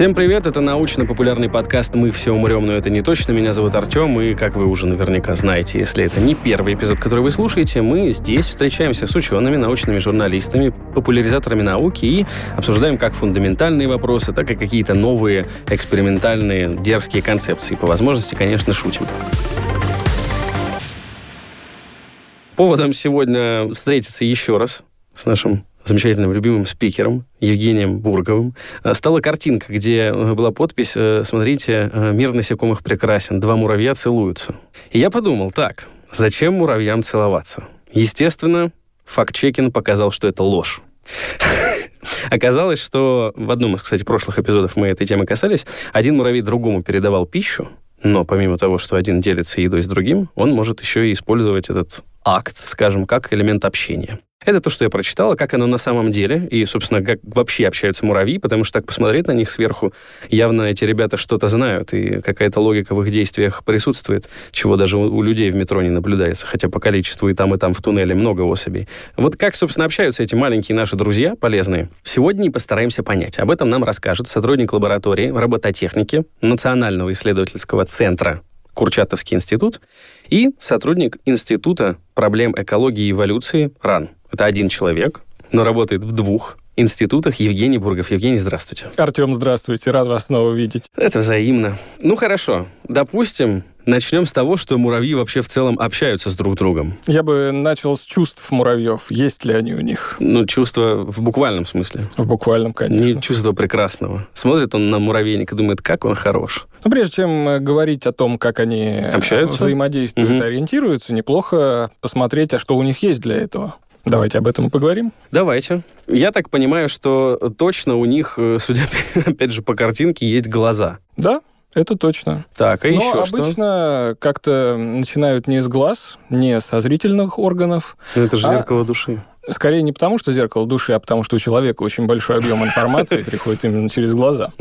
Всем привет, это научно-популярный подкаст «Мы все умрем, но это не точно». Меня зовут Артем, и, как вы уже наверняка знаете, если это не первый эпизод, который вы слушаете, мы здесь встречаемся с учеными, научными журналистами, популяризаторами науки и обсуждаем как фундаментальные вопросы, так и какие-то новые экспериментальные дерзкие концепции. По возможности, конечно, шутим. Поводом сегодня встретиться еще раз с нашим замечательным любимым спикером Евгением Бурговым, э, стала картинка, где э, была подпись э, «Смотрите, мир насекомых прекрасен, два муравья целуются». И я подумал, так, зачем муравьям целоваться? Естественно, факт-чекин показал, что это ложь. Оказалось, что в одном из, кстати, прошлых эпизодов мы этой темы касались, один муравей другому передавал пищу, но помимо того, что один делится едой с другим, он может еще и использовать этот акт, скажем, как элемент общения. Это то, что я прочитала, как оно на самом деле, и, собственно, как вообще общаются муравьи, потому что так посмотреть на них сверху, явно эти ребята что-то знают, и какая-то логика в их действиях присутствует, чего даже у, людей в метро не наблюдается, хотя по количеству и там, и там в туннеле много особей. Вот как, собственно, общаются эти маленькие наши друзья, полезные, сегодня и постараемся понять. Об этом нам расскажет сотрудник лаборатории робототехники Национального исследовательского центра Курчатовский институт и сотрудник Института проблем экологии и эволюции РАН. Это один человек, но работает в двух институтах Евгений Бургов. Евгений, здравствуйте. Артем, здравствуйте. Рад вас снова видеть. Это взаимно. Ну, хорошо. Допустим, начнем с того, что муравьи вообще в целом общаются с друг другом. Я бы начал с чувств муравьев. Есть ли они у них? Ну, чувства в буквальном смысле. В буквальном, конечно. Не чувство прекрасного. Смотрит он на муравейник и думает, как он хорош. Ну, прежде чем э, говорить о том, как они общаются? взаимодействуют, угу. ориентируются, неплохо посмотреть, а что у них есть для этого. Давайте об этом и поговорим. Давайте. Я так понимаю, что точно у них, э, судя опять же по картинке, есть глаза. Да, это точно. Так, а Но еще обычно как-то начинают не с глаз, не со зрительных органов. Но это же а... зеркало души. Скорее не потому, что зеркало души, а потому, что у человека очень большой объем информации приходит именно через глаза.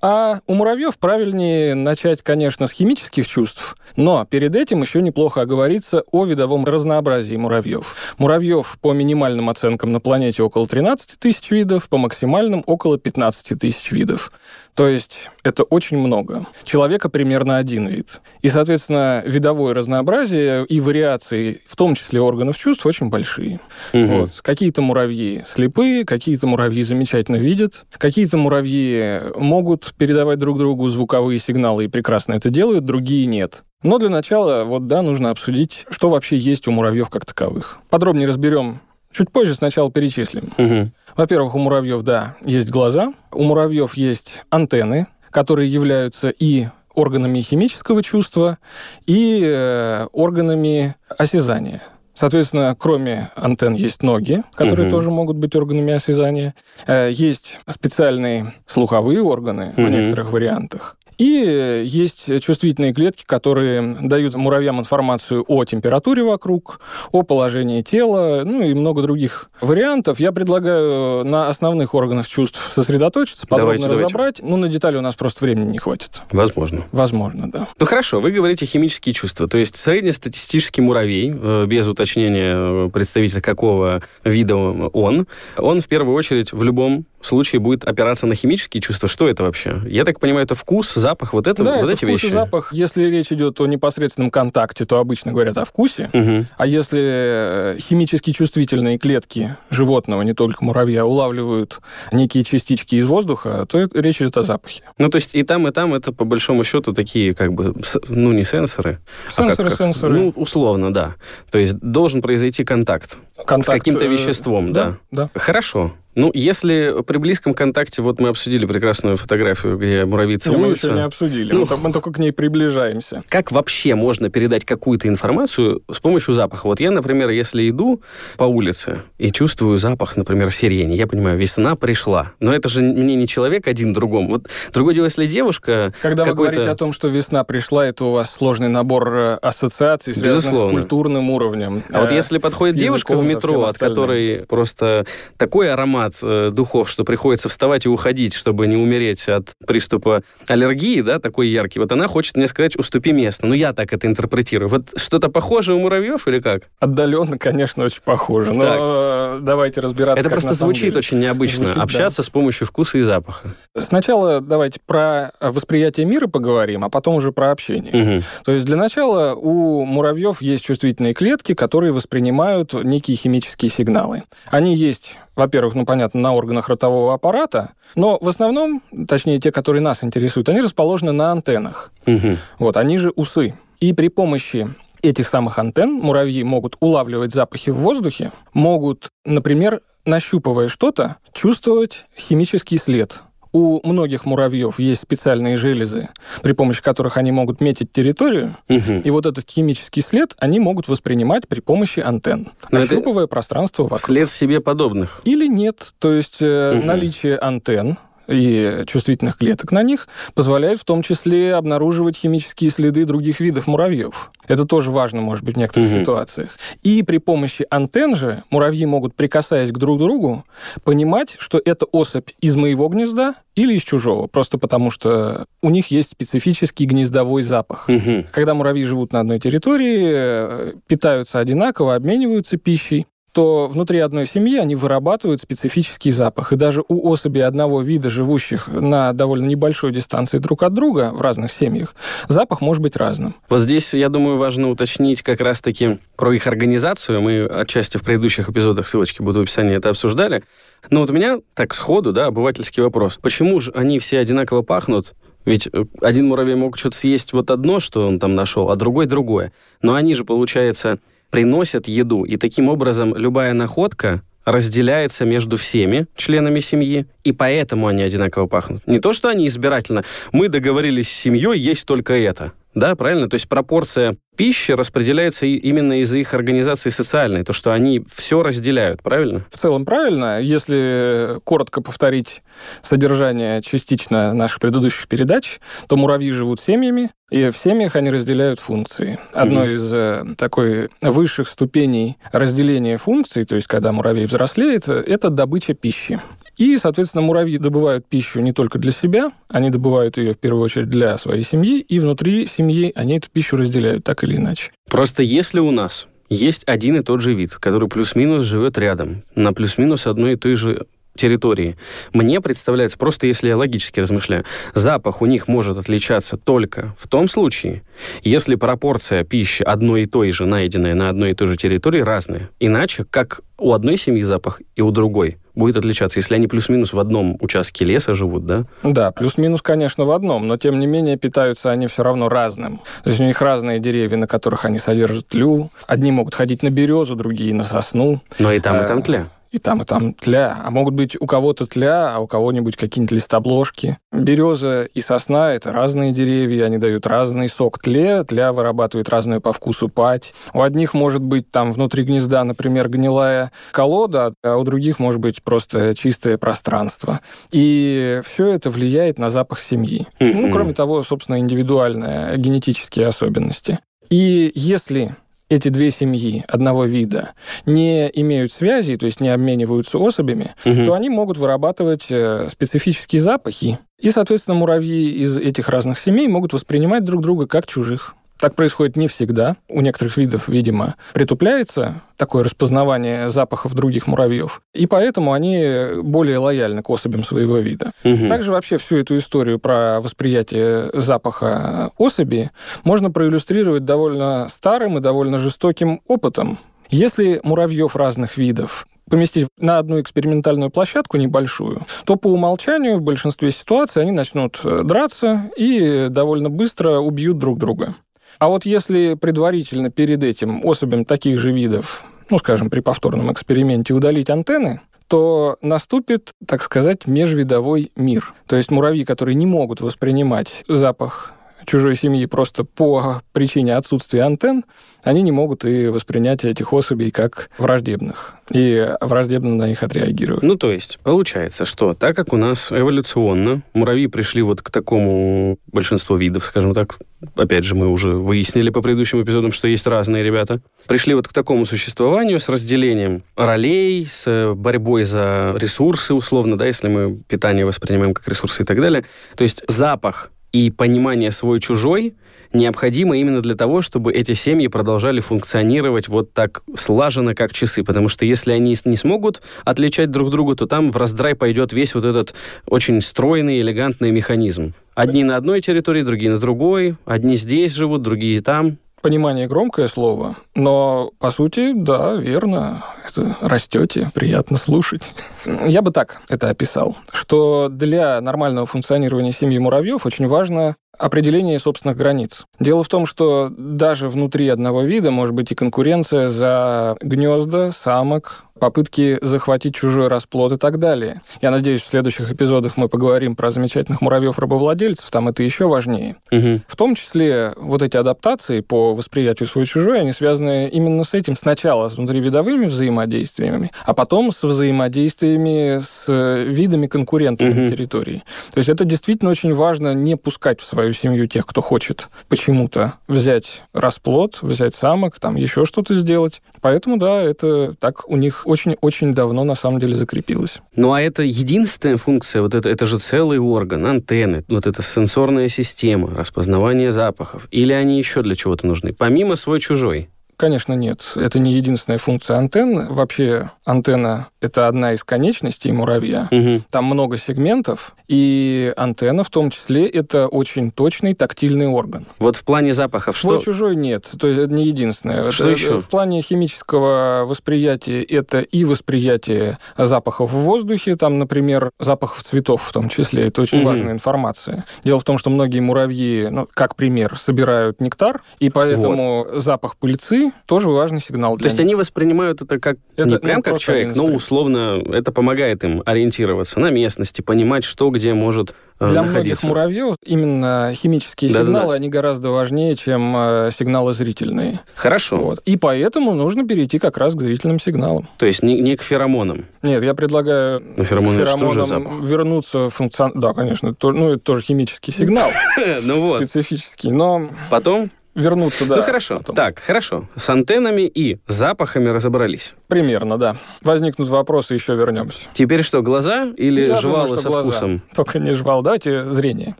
А у муравьев правильнее начать, конечно, с химических чувств, но перед этим еще неплохо оговориться о видовом разнообразии муравьев. Муравьев по минимальным оценкам на планете около 13 тысяч видов, по максимальным около 15 тысяч видов. То есть это очень много. Человека примерно один вид. И, соответственно, видовое разнообразие и вариации, в том числе органов чувств, очень большие. Угу. Вот. Какие-то муравьи слепые, какие-то муравьи замечательно видят, какие-то муравьи могут передавать друг другу звуковые сигналы и прекрасно это делают, другие нет. Но для начала, вот да, нужно обсудить, что вообще есть у муравьев как таковых. Подробнее разберем Чуть позже сначала перечислим. Угу. Во-первых, у муравьев, да, есть глаза, у муравьев есть антенны, которые являются и органами химического чувства, и э, органами осязания. Соответственно, кроме антенн есть ноги, которые угу. тоже могут быть органами осязания. Э, есть специальные слуховые органы угу. в некоторых вариантах. И есть чувствительные клетки, которые дают муравьям информацию о температуре вокруг, о положении тела, ну и много других вариантов. Я предлагаю на основных органах чувств сосредоточиться, подробно давайте, разобрать. Давайте. Ну, на детали у нас просто времени не хватит. Возможно. Возможно, да. Ну, хорошо, вы говорите химические чувства. То есть среднестатистический муравей, э, без уточнения представителя какого вида он, он в первую очередь в любом случае будет опираться на химические чувства. Что это вообще? Я так понимаю, это вкус, запах, вот это, да, вот это эти вкус вещи? и запах. Если речь идет о непосредственном контакте, то обычно говорят о вкусе. Угу. А если э, химически чувствительные клетки животного, не только муравья, улавливают некие частички из воздуха, то это, речь идет о запахе. Ну, то есть и там, и там это, по большому счету, такие как бы, ну, не сенсоры. Сенсоры, а как, сенсоры. Ну, условно, да. То есть должен произойти контакт, контакт с каким-то э, веществом, да. да. да. Хорошо. Ну, если при близком контакте, вот мы обсудили прекрасную фотографию, где муравьи целуются. Мы еще не обсудили, ну, мы, мы только к ней приближаемся. Как вообще можно передать какую-то информацию с помощью запаха? Вот я, например, если иду по улице и чувствую запах, например, сирени, я понимаю, весна пришла. Но это же мне не человек один другому. Вот другое дело, если девушка... Когда вы говорите о том, что весна пришла, это у вас сложный набор э, ассоциаций, связанных Безусловно. с культурным уровнем. А э, вот если подходит девушка в метро, от которой просто такой аромат аромат э, духов, что приходится вставать и уходить, чтобы не умереть от приступа аллергии, да, такой яркий, вот она хочет мне сказать, уступи место. Ну, я так это интерпретирую. Вот что-то похожее у муравьев или как? Отдаленно, конечно, очень похоже. Но так. Э, давайте разбираться. Это просто звучит деле. очень необычно. Звучит, Общаться да. с помощью вкуса и запаха. Сначала давайте про восприятие мира поговорим, а потом уже про общение. Угу. То есть для начала у муравьев есть чувствительные клетки, которые воспринимают некие химические сигналы. Они есть во-первых, ну, понятно, на органах ротового аппарата, но в основном, точнее, те, которые нас интересуют, они расположены на антеннах. Угу. Вот, они же усы. И при помощи этих самых антенн муравьи могут улавливать запахи в воздухе, могут, например, нащупывая что-то, чувствовать химический след у многих муравьев есть специальные железы, при помощи которых они могут метить территорию, угу. и вот этот химический след они могут воспринимать при помощи антенн, Но нащупывая пространство вокруг. След себе подобных. Или нет. То есть угу. наличие антенн и чувствительных клеток на них позволяет в том числе обнаруживать химические следы других видов муравьев. Это тоже важно, может быть, в некоторых угу. ситуациях. И при помощи антенн же муравьи могут, прикасаясь к друг другу, понимать, что это особь из моего гнезда или из чужого, просто потому что у них есть специфический гнездовой запах. Угу. Когда муравьи живут на одной территории, э, питаются одинаково, обмениваются пищей, то внутри одной семьи они вырабатывают специфический запах. И даже у особей одного вида, живущих на довольно небольшой дистанции друг от друга в разных семьях, запах может быть разным. Вот здесь, я думаю, важно уточнить как раз-таки про их организацию. Мы отчасти в предыдущих эпизодах, ссылочки будут в описании, это обсуждали. Но вот у меня так сходу, да, обывательский вопрос. Почему же они все одинаково пахнут? Ведь э, один муравей мог что-то съесть вот одно, что он там нашел, а другой другое. Но они же, получается, приносят еду. И таким образом любая находка разделяется между всеми членами семьи, и поэтому они одинаково пахнут. Не то, что они избирательно. Мы договорились с семьей есть только это. Да, правильно? То есть пропорция пищи распределяется именно из-за их организации социальной, то, что они все разделяют, правильно? В целом правильно. Если коротко повторить содержание частично наших предыдущих передач, то муравьи живут семьями, и в семьях они разделяют функции. Одной из э, такой высших ступеней разделения функций, то есть когда муравей взрослеет, это добыча пищи. И, соответственно, муравьи добывают пищу не только для себя, они добывают ее в первую очередь для своей семьи, и внутри семьи они эту пищу разделяют так или иначе. Просто если у нас есть один и тот же вид, который плюс-минус живет рядом, на плюс-минус одной и той же территории. Мне представляется, просто если я логически размышляю, запах у них может отличаться только в том случае, если пропорция пищи одной и той же, найденная на одной и той же территории, разная. Иначе, как у одной семьи запах и у другой будет отличаться, если они плюс-минус в одном участке леса живут, да? Да, плюс-минус, конечно, в одном, но тем не менее питаются они все равно разным. То есть у них разные деревья, на которых они содержат тлю. Одни могут ходить на березу, другие на сосну. Но и там, и там э, тля и там, и там тля. А могут быть у кого-то тля, а у кого-нибудь какие-нибудь листобложки. Береза и сосна – это разные деревья, они дают разный сок тле, тля вырабатывает разную по вкусу пать. У одних может быть там внутри гнезда, например, гнилая колода, а у других может быть просто чистое пространство. И все это влияет на запах семьи. Ну, кроме того, собственно, индивидуальные генетические особенности. И если эти две семьи одного вида не имеют связи, то есть не обмениваются особями, угу. то они могут вырабатывать э, специфические запахи. И, соответственно, муравьи из этих разных семей могут воспринимать друг друга как чужих. Так происходит не всегда. У некоторых видов, видимо, притупляется такое распознавание запахов других муравьев. И поэтому они более лояльны к особям своего вида. Угу. Также вообще всю эту историю про восприятие запаха особи можно проиллюстрировать довольно старым и довольно жестоким опытом. Если муравьев разных видов поместить на одну экспериментальную площадку небольшую, то по умолчанию в большинстве ситуаций они начнут драться и довольно быстро убьют друг друга. А вот если предварительно перед этим особям таких же видов, ну, скажем, при повторном эксперименте удалить антенны, то наступит, так сказать, межвидовой мир. То есть муравьи, которые не могут воспринимать запах чужой семьи просто по причине отсутствия антенн, они не могут и воспринять этих особей как враждебных и враждебно на них отреагировать. Ну, то есть, получается, что так как у нас эволюционно муравьи пришли вот к такому большинству видов, скажем так, опять же, мы уже выяснили по предыдущим эпизодам, что есть разные ребята, пришли вот к такому существованию с разделением ролей, с борьбой за ресурсы, условно, да, если мы питание воспринимаем как ресурсы и так далее. То есть запах и понимание свой-чужой необходимо именно для того, чтобы эти семьи продолжали функционировать вот так слаженно, как часы. Потому что если они не смогут отличать друг друга, то там в раздрай пойдет весь вот этот очень стройный, элегантный механизм. Одни на одной территории, другие на другой. Одни здесь живут, другие там понимание громкое слово, но по сути, да, верно, это растете, приятно слушать. Я бы так это описал, что для нормального функционирования семьи муравьев очень важно определение собственных границ. Дело в том, что даже внутри одного вида может быть и конкуренция за гнезда, самок, попытки захватить чужой расплод и так далее. Я надеюсь, в следующих эпизодах мы поговорим про замечательных муравьев-рабовладельцев, там это еще важнее. Угу. В том числе вот эти адаптации по восприятию свой-чужой, они связаны именно с этим сначала с внутривидовыми взаимодействиями, а потом с взаимодействиями с видами конкурентов угу. на территории. То есть это действительно очень важно не пускать в свою свою семью тех, кто хочет почему-то взять расплод, взять самок, там еще что-то сделать. Поэтому, да, это так у них очень-очень давно на самом деле закрепилось. Ну, а это единственная функция, вот это, это же целый орган, антенны, вот эта сенсорная система, распознавание запахов. Или они еще для чего-то нужны, помимо свой-чужой? Конечно, нет. Это не единственная функция антенны. Вообще антенна — это одна из конечностей муравья. Угу. Там много сегментов, и антенна в том числе это очень точный тактильный орган. Вот в плане запахов Свой что? чужой нет. То есть это не единственное. Что это, еще? В плане химического восприятия это и восприятие запахов в воздухе, там, например, запахов цветов в том числе. Это очень угу. важная информация. Дело в том, что многие муравьи, ну, как пример, собирают нектар, и поэтому вот. запах пыльцы тоже важный сигнал. То есть них. они воспринимают это как это, не прям как человек, но условно это помогает им ориентироваться на местности, понимать, что где может э, Для находиться. многих муравьев именно химические да, сигналы, да, да. они гораздо важнее, чем э, сигналы зрительные. Хорошо. Вот. И поэтому нужно перейти как раз к зрительным сигналам. То есть не, не к феромонам? Нет, я предлагаю Но феромоны феромонам вернуться в функцион... Да, конечно, это, ну, это тоже химический сигнал. Ну вот. Специфический, но... Потом? Вернуться, да. Ну хорошо. Потом. Так, хорошо. С антеннами и запахами разобрались. Примерно, да. Возникнут вопросы, еще вернемся. Теперь что, глаза или Я жвалы думаю, со глаза. вкусом? Только не жвал, давайте зрение.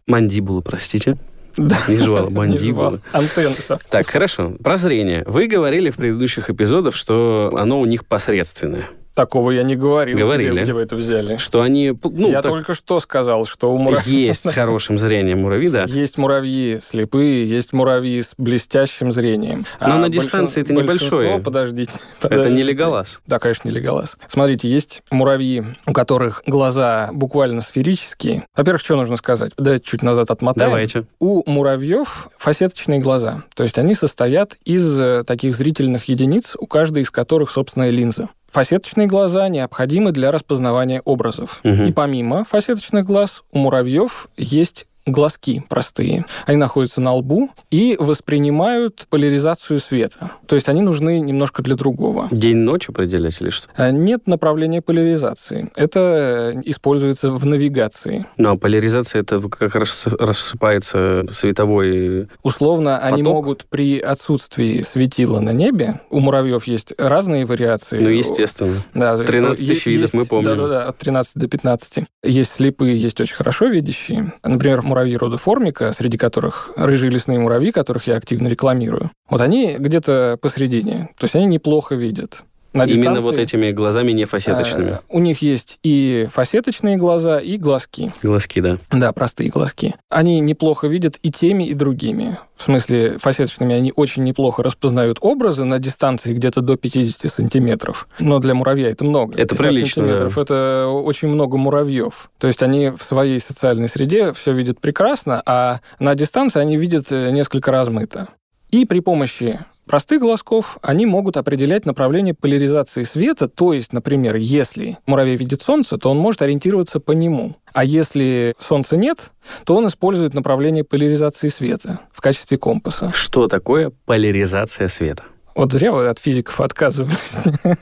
Мандибулы, простите. Да. Не жвала, мандибулы. Антенны. Так, хорошо. Про зрение. Вы говорили в предыдущих эпизодах, что оно у них посредственное. Такого я не говорил. Говорили. Где, где вы это взяли? Что они... Ну, я так... только что сказал, что у муравьев... Есть с хорошим зрением муравьи, да. Есть муравьи слепые, есть муравьи с блестящим зрением. Но а на дистанции это небольшое. подождите, подождите. Это не леголаз. Да, конечно, не леголаз. Смотрите, есть муравьи, у которых глаза буквально сферические. Во-первых, что нужно сказать? Давайте чуть назад отмотаем. Давайте. У муравьев фасеточные глаза. То есть они состоят из э, таких зрительных единиц, у каждой из которых собственная линза. Фасеточные глаза необходимы для распознавания образов. Угу. И помимо фасеточных глаз у муравьев есть глазки простые. Они находятся на лбу и воспринимают поляризацию света. То есть они нужны немножко для другого. День-ночь определять или что? А, нет направления поляризации. Это используется в навигации. Ну, а поляризация это как раз рассыпается световой Условно, поток? они могут при отсутствии светила на небе, у муравьев есть разные вариации. Ну, естественно. Да, 13 тысяч видов, мы помним. Да-да-да, от 13 до 15. Есть слепые, есть очень хорошо видящие. Например, муравьи рода формика, среди которых рыжие лесные муравьи, которых я активно рекламирую, вот они где-то посередине. То есть они неплохо видят. На Именно вот этими глазами не фасеточными. Э, у них есть и фасеточные глаза, и глазки. Глазки, да. Да, простые глазки. Они неплохо видят и теми, и другими. В смысле, фасеточными они очень неплохо распознают образы на дистанции где-то до 50 сантиметров. Но для муравья это много. Это прилично, сантиметров да. это очень много муравьев. То есть они в своей социальной среде все видят прекрасно, а на дистанции они видят э, несколько размыто. И при помощи простых глазков, они могут определять направление поляризации света, то есть, например, если муравей видит солнце, то он может ориентироваться по нему. А если солнца нет, то он использует направление поляризации света в качестве компаса. Что такое поляризация света? Вот зря вы от физиков отказывались.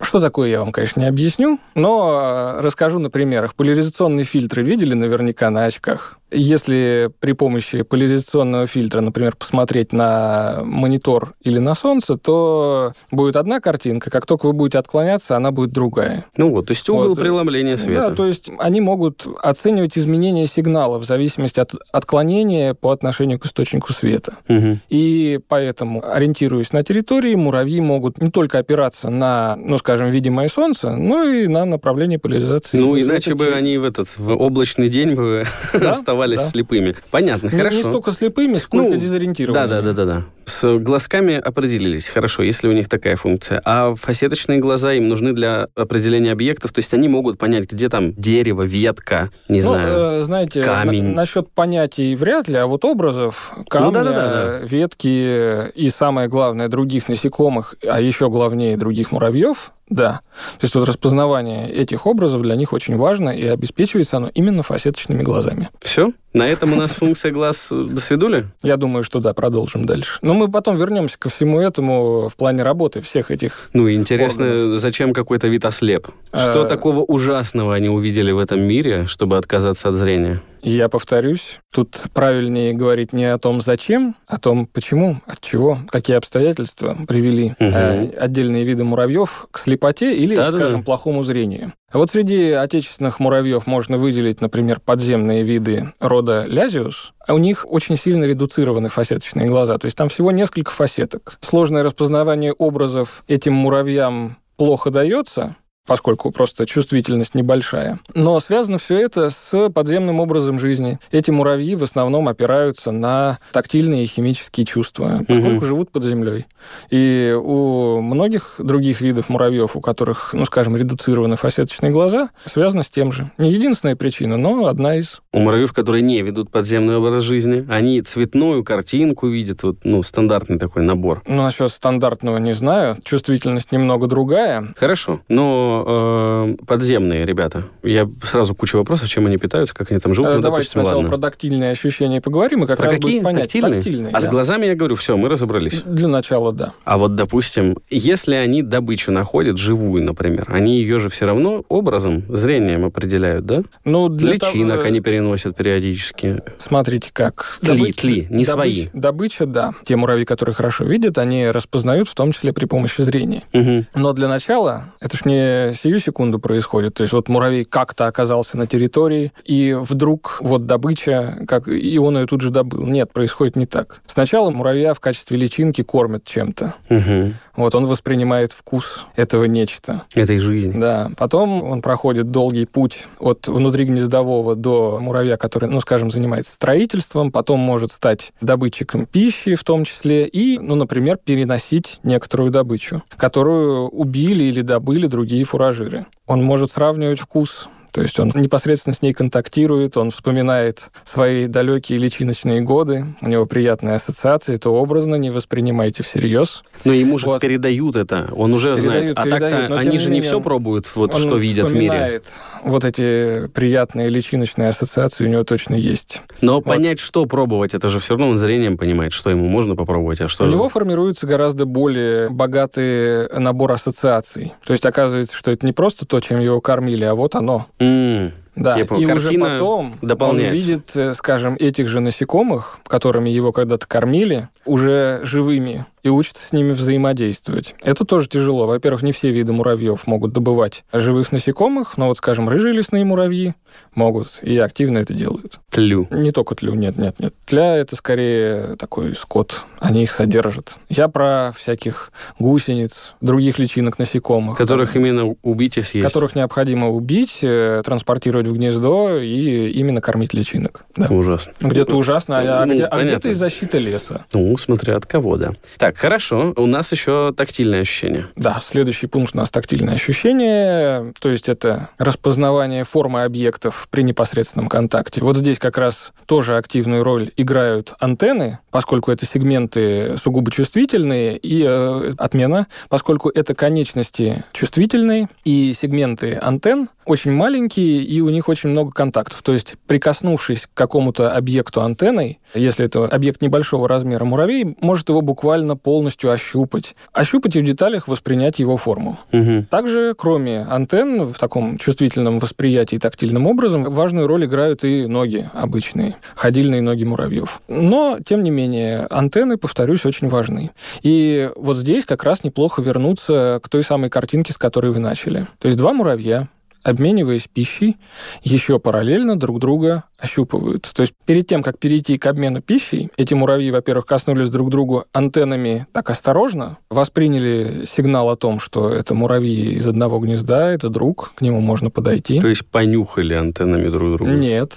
Что такое, я вам, конечно, не объясню, но расскажу на примерах. Поляризационные фильтры видели наверняка на очках? Если при помощи поляризационного фильтра, например, посмотреть на монитор или на солнце, то будет одна картинка, как только вы будете отклоняться, она будет другая. Ну вот, то есть угол вот. преломления света. Да, то есть они могут оценивать изменения сигнала в зависимости от отклонения по отношению к источнику света. Угу. И поэтому, ориентируясь на территории, муравьи могут не только опираться на, ну, скажем, видимое солнце, но и на направление поляризации. Ну, иначе бы они в этот в облачный день бы да? оставались оставались да. слепыми. Понятно, не, хорошо. Не столько слепыми, сколько ну, дезориентированными. Да, да, да, да, да. С глазками определились, хорошо, если у них такая функция. А фасеточные глаза им нужны для определения объектов, то есть они могут понять, где там дерево, ветка, не ну, знаю, э, знаете, камень. На, насчет понятий вряд ли, а вот образов, камня, ну, да, да, да, да. ветки и самое главное других насекомых, а еще главнее других муравьев, да. То есть вот распознавание этих образов для них очень важно, и обеспечивается оно именно фасеточными глазами. Все? На этом у нас функция глаз до свидули? Я думаю, что да, продолжим дальше. Но мы потом вернемся ко всему этому в плане работы всех этих Ну, интересно, органов. зачем какой-то вид ослеп? Что а... такого ужасного они увидели в этом мире, чтобы отказаться от зрения? Я повторюсь, тут правильнее говорить не о том, зачем, а о том, почему, от чего, какие обстоятельства привели угу. э, отдельные виды муравьев к слепоте или, да, скажем, да. плохому зрению. Вот среди отечественных муравьев можно выделить, например, подземные виды рода Лязиус. У них очень сильно редуцированы фасеточные глаза, то есть там всего несколько фасеток. Сложное распознавание образов этим муравьям плохо дается, поскольку просто чувствительность небольшая. Но связано все это с подземным образом жизни. Эти муравьи в основном опираются на тактильные и химические чувства, поскольку угу. живут под землей. И у многих других видов муравьев, у которых, ну, скажем, редуцированы фасеточные глаза, связано с тем же. Не единственная причина, но одна из. У муравьев, которые не ведут подземный образ жизни, они цветную картинку видят, вот, ну, стандартный такой набор. Ну, насчет стандартного не знаю. Чувствительность немного другая. Хорошо, но э, подземные ребята. Я сразу кучу вопросов, чем они питаются, как они там живут. Э, ну, давайте допустим, сначала ладно. про тактильные ощущения поговорим, и как про раз какие? будет понять. Тактильные? тактильные а да. с глазами я говорю, все, мы разобрались. Для начала, да. А вот, допустим, если они добычу находят, живую, например, они ее же все равно образом, зрением определяют, да? Ну, для Личинок того... они переносят периодически. Смотрите, как. Тли, добыча, тли, не добыча, свои. Добыча, да. Те муравьи, которые хорошо видят, они распознают в том числе при помощи зрения. Угу. Но для начала, это ж не сию секунду происходит. То есть вот муравей как-то оказался на территории, и вдруг вот добыча, как и он ее тут же добыл. Нет, происходит не так. Сначала муравья в качестве личинки кормят чем-то. Угу. Вот он воспринимает вкус этого нечто. Этой жизни. Да. Потом он проходит долгий путь от внутригнездового до муравья, который, ну, скажем, занимается строительством, потом может стать добытчиком пищи в том числе, и, ну, например, переносить некоторую добычу, которую убили или добыли другие фуражиры. Он может сравнивать вкус то есть он непосредственно с ней контактирует, он вспоминает свои далекие личиночные годы, у него приятные ассоциации, это образно, не воспринимайте всерьез. Но ему же вот. передают это, он уже передают, знает. А передают, так-то они же не все пробуют, вот что видят в мире. вот эти приятные личиночные ассоциации у него точно есть. Но вот. понять, что пробовать, это же все равно он зрением понимает, что ему можно попробовать, а что... У него формируется гораздо более богатый набор ассоциаций. То есть оказывается, что это не просто то, чем его кормили, а вот оно. Mm. Да, Я и уже потом он видит, э, скажем, этих же насекомых, которыми его когда-то кормили, уже живыми, и учится с ними взаимодействовать. Это тоже тяжело. Во-первых, не все виды муравьев могут добывать живых насекомых, но вот, скажем, рыжие лесные муравьи могут и активно это делают. Тлю. Не только тлю, нет, нет, нет. Тля — это скорее такой скот. Они их содержат. Я про всяких гусениц, других личинок насекомых. Которых именно убить и съесть. Которых необходимо убить, э, транспортировать в гнездо и именно кормить личинок. Да. Ужасно. Где-то ужасно, а, ну, где, а где-то из защиты леса. Ну, смотря от кого, да. Так, Так, хорошо. У нас еще тактильное ощущение. Да, следующий пункт у нас тактильное ощущение, то есть это распознавание формы объектов при непосредственном контакте. Вот здесь как раз тоже активную роль играют антенны, поскольку это сегменты сугубо чувствительные, и э, отмена, поскольку это конечности чувствительные, и сегменты антенн очень маленькие, и у них очень много контактов. То есть, прикоснувшись к какому-то объекту антенной, если это объект небольшого размера, муравей может его буквально полностью ощупать. Ощупать и в деталях воспринять его форму. Угу. Также, кроме антенн, в таком чувствительном восприятии тактильным образом, важную роль играют и ноги обычные, ходильные ноги муравьев. Но, тем не менее, антенны, повторюсь, очень важны. И вот здесь как раз неплохо вернуться к той самой картинке, с которой вы начали. То есть два муравья, обмениваясь пищей, еще параллельно друг друга ощупывают. То есть перед тем, как перейти к обмену пищей, эти муравьи, во-первых, коснулись друг другу антеннами так осторожно, восприняли сигнал о том, что это муравьи из одного гнезда, это друг, к нему можно подойти. То есть понюхали антеннами друг друга? Нет,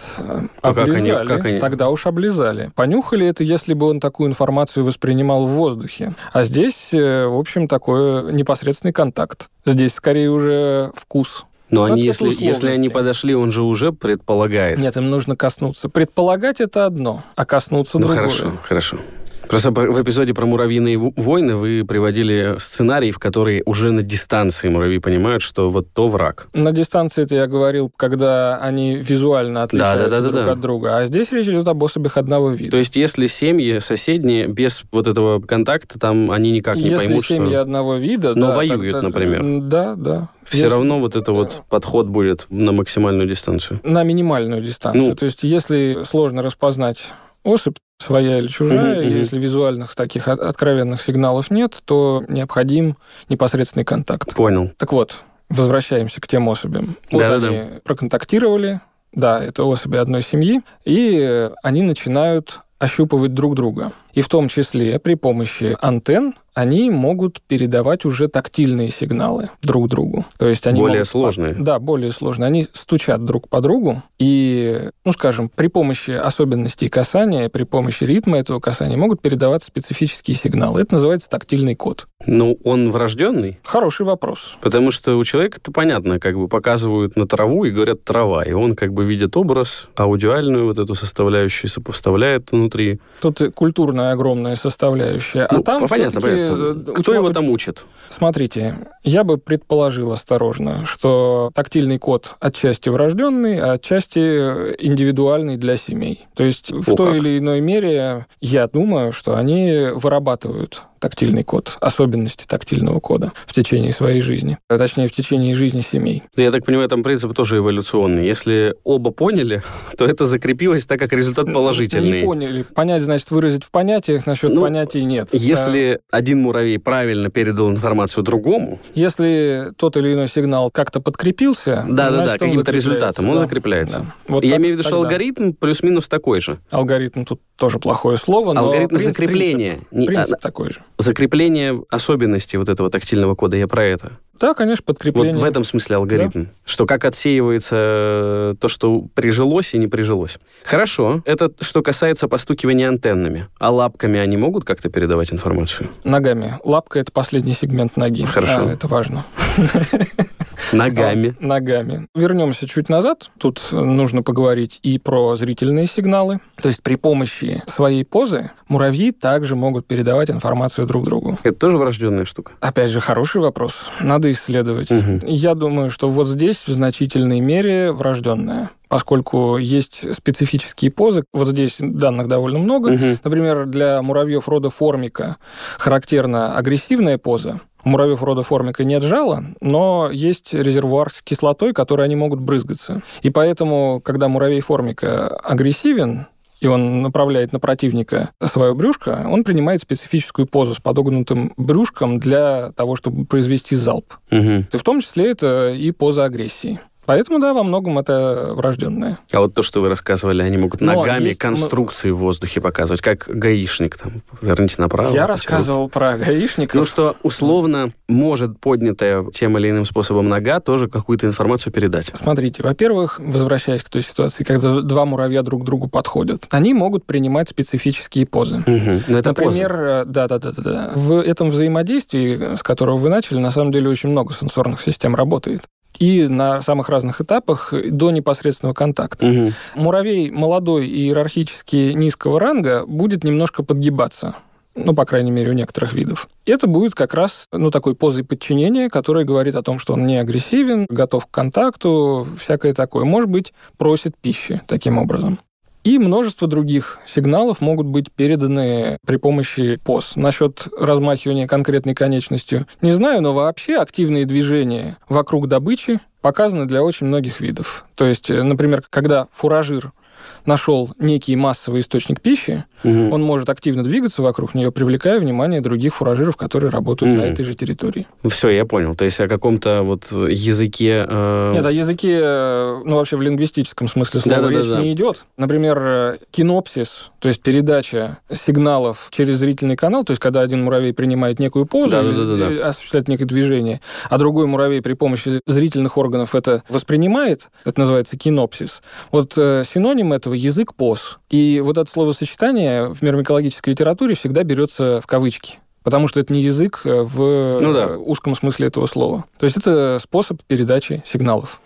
а облизали. Как они, как они... Тогда уж облизали. Понюхали это, если бы он такую информацию воспринимал в воздухе. А здесь, э, в общем, такой непосредственный контакт. Здесь скорее уже вкус но они, если, если они подошли, он же уже предполагает. Нет, им нужно коснуться. Предполагать это одно, а коснуться ну, другое. Хорошо, хорошо. Просто в эпизоде про муравьиные войны вы приводили сценарий, в который уже на дистанции муравьи понимают, что вот то враг. На дистанции это я говорил, когда они визуально отличаются да, да, да, друг да, от друга. А здесь речь идет об особях одного вида. То есть если семьи соседние без вот этого контакта, там они никак не если поймут, что... Если семьи одного вида... Но да, воюют, так, например. Да, да. Все если... равно вот это вот подход будет на максимальную дистанцию. На минимальную дистанцию. Ну, То есть если сложно распознать особь, своя или чужая, угу, если визуальных таких откровенных сигналов нет, то необходим непосредственный контакт. Понял. Так вот, возвращаемся к тем особям. Вот да, они да. проконтактировали, да, это особи одной семьи, и они начинают ощупывать друг друга. И в том числе при помощи антенн они могут передавать уже тактильные сигналы друг другу. То есть они более могут, сложные. Да, более сложные. Они стучат друг по другу и, ну, скажем, при помощи особенностей касания, при помощи ритма этого касания могут передаваться специфические сигналы. Это называется тактильный код. Ну, он врожденный? Хороший вопрос. Потому что у человека это понятно, как бы показывают на траву и говорят трава, и он как бы видит образ, аудиальную вот эту составляющую сопоставляет внутри. Тут культурная огромная составляющая. А ну, там понятно, понятно Э, кто его там учит? Смотрите, я бы предположил осторожно, что тактильный код отчасти врожденный, а отчасти индивидуальный для семей. То есть О, в той как. или иной мере я думаю, что они вырабатывают тактильный код, особенности тактильного кода в течение своей жизни, а точнее, в течение жизни семей. Я так понимаю, там принцип тоже эволюционный. Если оба поняли, то это закрепилось так, как результат положительный. Не поняли. Понять, значит, выразить в понятиях, насчет ну, понятий нет. Если а... один муравей правильно передал информацию другому... Если тот или иной сигнал как-то подкрепился... Да-да-да, каким-то результатом, он да. закрепляется. Да. Вот Я так, имею в виду, тогда. что алгоритм плюс-минус такой же. Алгоритм тут тоже плохое слово, но... Алгоритм закрепления. Принцип, принцип такой же закрепление особенностей вот этого тактильного кода, я про это. Да, конечно, подкрепление. Вот в этом смысле алгоритм. Да. Что как отсеивается э, то, что прижилось и не прижилось. Хорошо. Это что касается постукивания антеннами. А лапками они могут как-то передавать информацию? Ногами. Лапка — это последний сегмент ноги. Хорошо. А, это важно. Ногами. Ногами. Вернемся чуть назад. Тут нужно поговорить и про зрительные сигналы. То есть при помощи своей позы муравьи также могут передавать информацию друг другу. Это тоже врожденная штука? Опять же, хороший вопрос. Надо исследовать. Угу. Я думаю, что вот здесь в значительной мере врожденная поскольку есть специфические позы. Вот здесь данных довольно много. Угу. Например, для муравьев рода формика характерна агрессивная поза. Муравьев рода формика нет жала, но есть резервуар с кислотой, которой они могут брызгаться. И поэтому, когда муравей формика агрессивен, и он направляет на противника свое брюшко, он принимает специфическую позу с подогнутым брюшком для того, чтобы произвести залп. Угу. И в том числе это и поза агрессии. Поэтому, да, во многом это врожденное. А вот то, что вы рассказывали, они могут Но ногами есть... конструкции в воздухе показывать, как гаишник там, верните направо. Я рассказывал про гаишника. Ну, что условно может поднятая тем или иным способом нога тоже какую-то информацию передать. Смотрите, во-первых, возвращаясь к той ситуации, когда два муравья друг к другу подходят, они могут принимать специфические позы. Угу. это Например, да-да-да. В этом взаимодействии, с которого вы начали, на самом деле очень много сенсорных систем работает и на самых разных этапах до непосредственного контакта. Угу. Муравей молодой и иерархически низкого ранга будет немножко подгибаться ну, по крайней мере, у некоторых видов. Это будет как раз, ну, такой позой подчинения, которая говорит о том, что он не агрессивен, готов к контакту, всякое такое. Может быть, просит пищи таким образом. И множество других сигналов могут быть переданы при помощи ПОС. Насчет размахивания конкретной конечностью не знаю, но вообще активные движения вокруг добычи показаны для очень многих видов. То есть, э, например, когда фуражир нашел некий массовый источник пищи, угу. он может активно двигаться вокруг нее, привлекая внимание других фуражиров, которые работают угу. на этой же территории. Все, я понял. То есть о каком-то вот языке... Э... Нет, о языке, э, ну, вообще в лингвистическом смысле слова да, речь да, да, не идет. Например, э, кинопсис, то есть передача сигналов через зрительный канал, то есть когда один муравей принимает некую позу, да, да, да, да. осуществляет некое движение, а другой муравей при помощи зрительных органов это воспринимает, это называется кинопсис. Вот э, синоним этого язык ПОС. И вот это словосочетание в мирмикологической литературе всегда берется в кавычки потому что это не язык э, в ну, да. узком смысле этого слова. То есть это способ передачи сигналов.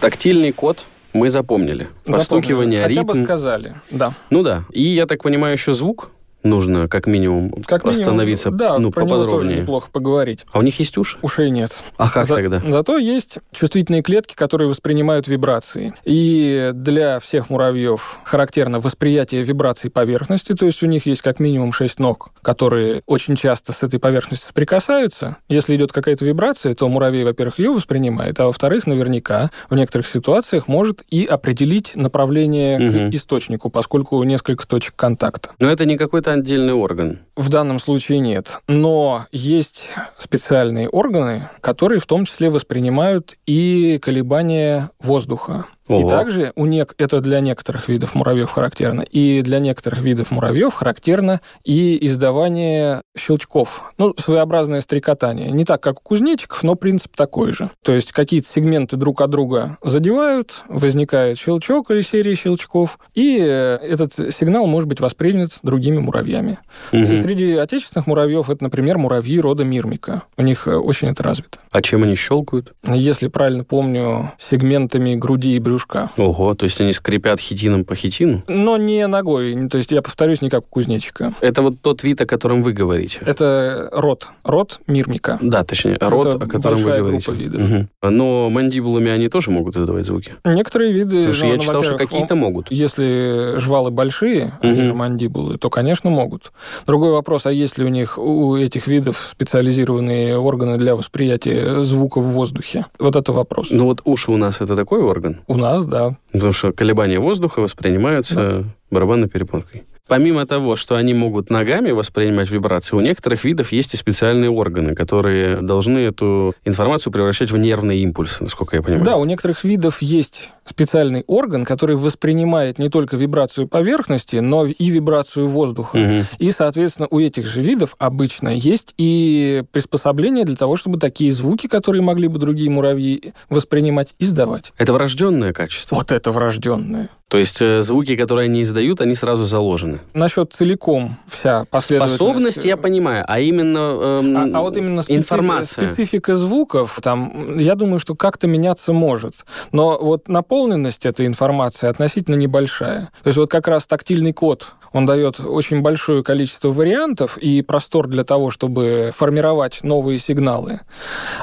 Тактильный код мы запомнили. Постукивание, Запомнили. Хотя ритм. бы сказали, да. Ну да. И, я так понимаю, еще звук нужно как минимум как минимум, остановиться да, ну, про поподробнее. Него тоже неплохо поговорить. А у них есть уши? Ушей нет. А как За, тогда? Зато есть чувствительные клетки, которые воспринимают вибрации. И для всех муравьев характерно восприятие вибраций поверхности, то есть у них есть как минимум шесть ног, которые очень часто с этой поверхностью соприкасаются. Если идет какая-то вибрация, то муравей, во-первых, ее воспринимает, а во-вторых, наверняка в некоторых ситуациях может и определить направление угу. к источнику, поскольку несколько точек контакта. Но это не какой-то отдельный орган? В данном случае нет. Но есть специальные органы, которые в том числе воспринимают и колебания воздуха. Ого. И также у нек... это для некоторых видов муравьев характерно. И для некоторых видов муравьев характерно и издавание щелчков. Ну, своеобразное стрекотание. Не так, как у кузнечиков, но принцип такой же. То есть какие-то сегменты друг от друга задевают, возникает щелчок или серия щелчков, и э, этот сигнал может быть воспринят другими муравьями. Угу. И среди отечественных муравьев это, например, муравьи рода мирмика. У них э, очень это развито. А чем они щелкают? Если правильно помню, сегментами груди и брюшка брюшка. Ого, то есть они скрипят хитином по хитину? Но не ногой, то есть я повторюсь, не как у кузнечика. Это вот тот вид, о котором вы говорите? Это род, род мирмика. Да, точнее, род, Это о котором вы говорите. группа видов. Угу. Но мандибулами они тоже могут издавать звуки? Некоторые виды... Потому что ну, я читал, что какие-то могут. Если жвалы большие, угу. они же мандибулы, то, конечно, могут. Другой вопрос, а есть ли у них, у этих видов специализированные органы для восприятия звука в воздухе? Вот это вопрос. Ну вот уши у нас это такой орган? У нас, да. Потому что колебания воздуха воспринимаются да. барабанной перепонкой. Помимо того, что они могут ногами воспринимать вибрации, у некоторых видов есть и специальные органы, которые должны эту информацию превращать в нервные импульсы, насколько я понимаю. Да, у некоторых видов есть специальный орган, который воспринимает не только вибрацию поверхности, но и вибрацию воздуха. Угу. И, соответственно, у этих же видов обычно есть и приспособления для того, чтобы такие звуки, которые могли бы другие муравьи воспринимать, издавать. Это врожденное качество? Вот это врожденное. То есть э, звуки, которые они издают, они сразу заложены. Насчет целиком вся последовательность. Способность я понимаю, а именно эм, а, а вот именно специ... информация. Специфика звуков, там, я думаю, что как-то меняться может. Но вот наполненность этой информации относительно небольшая. То есть вот как раз тактильный код, он дает очень большое количество вариантов и простор для того, чтобы формировать новые сигналы.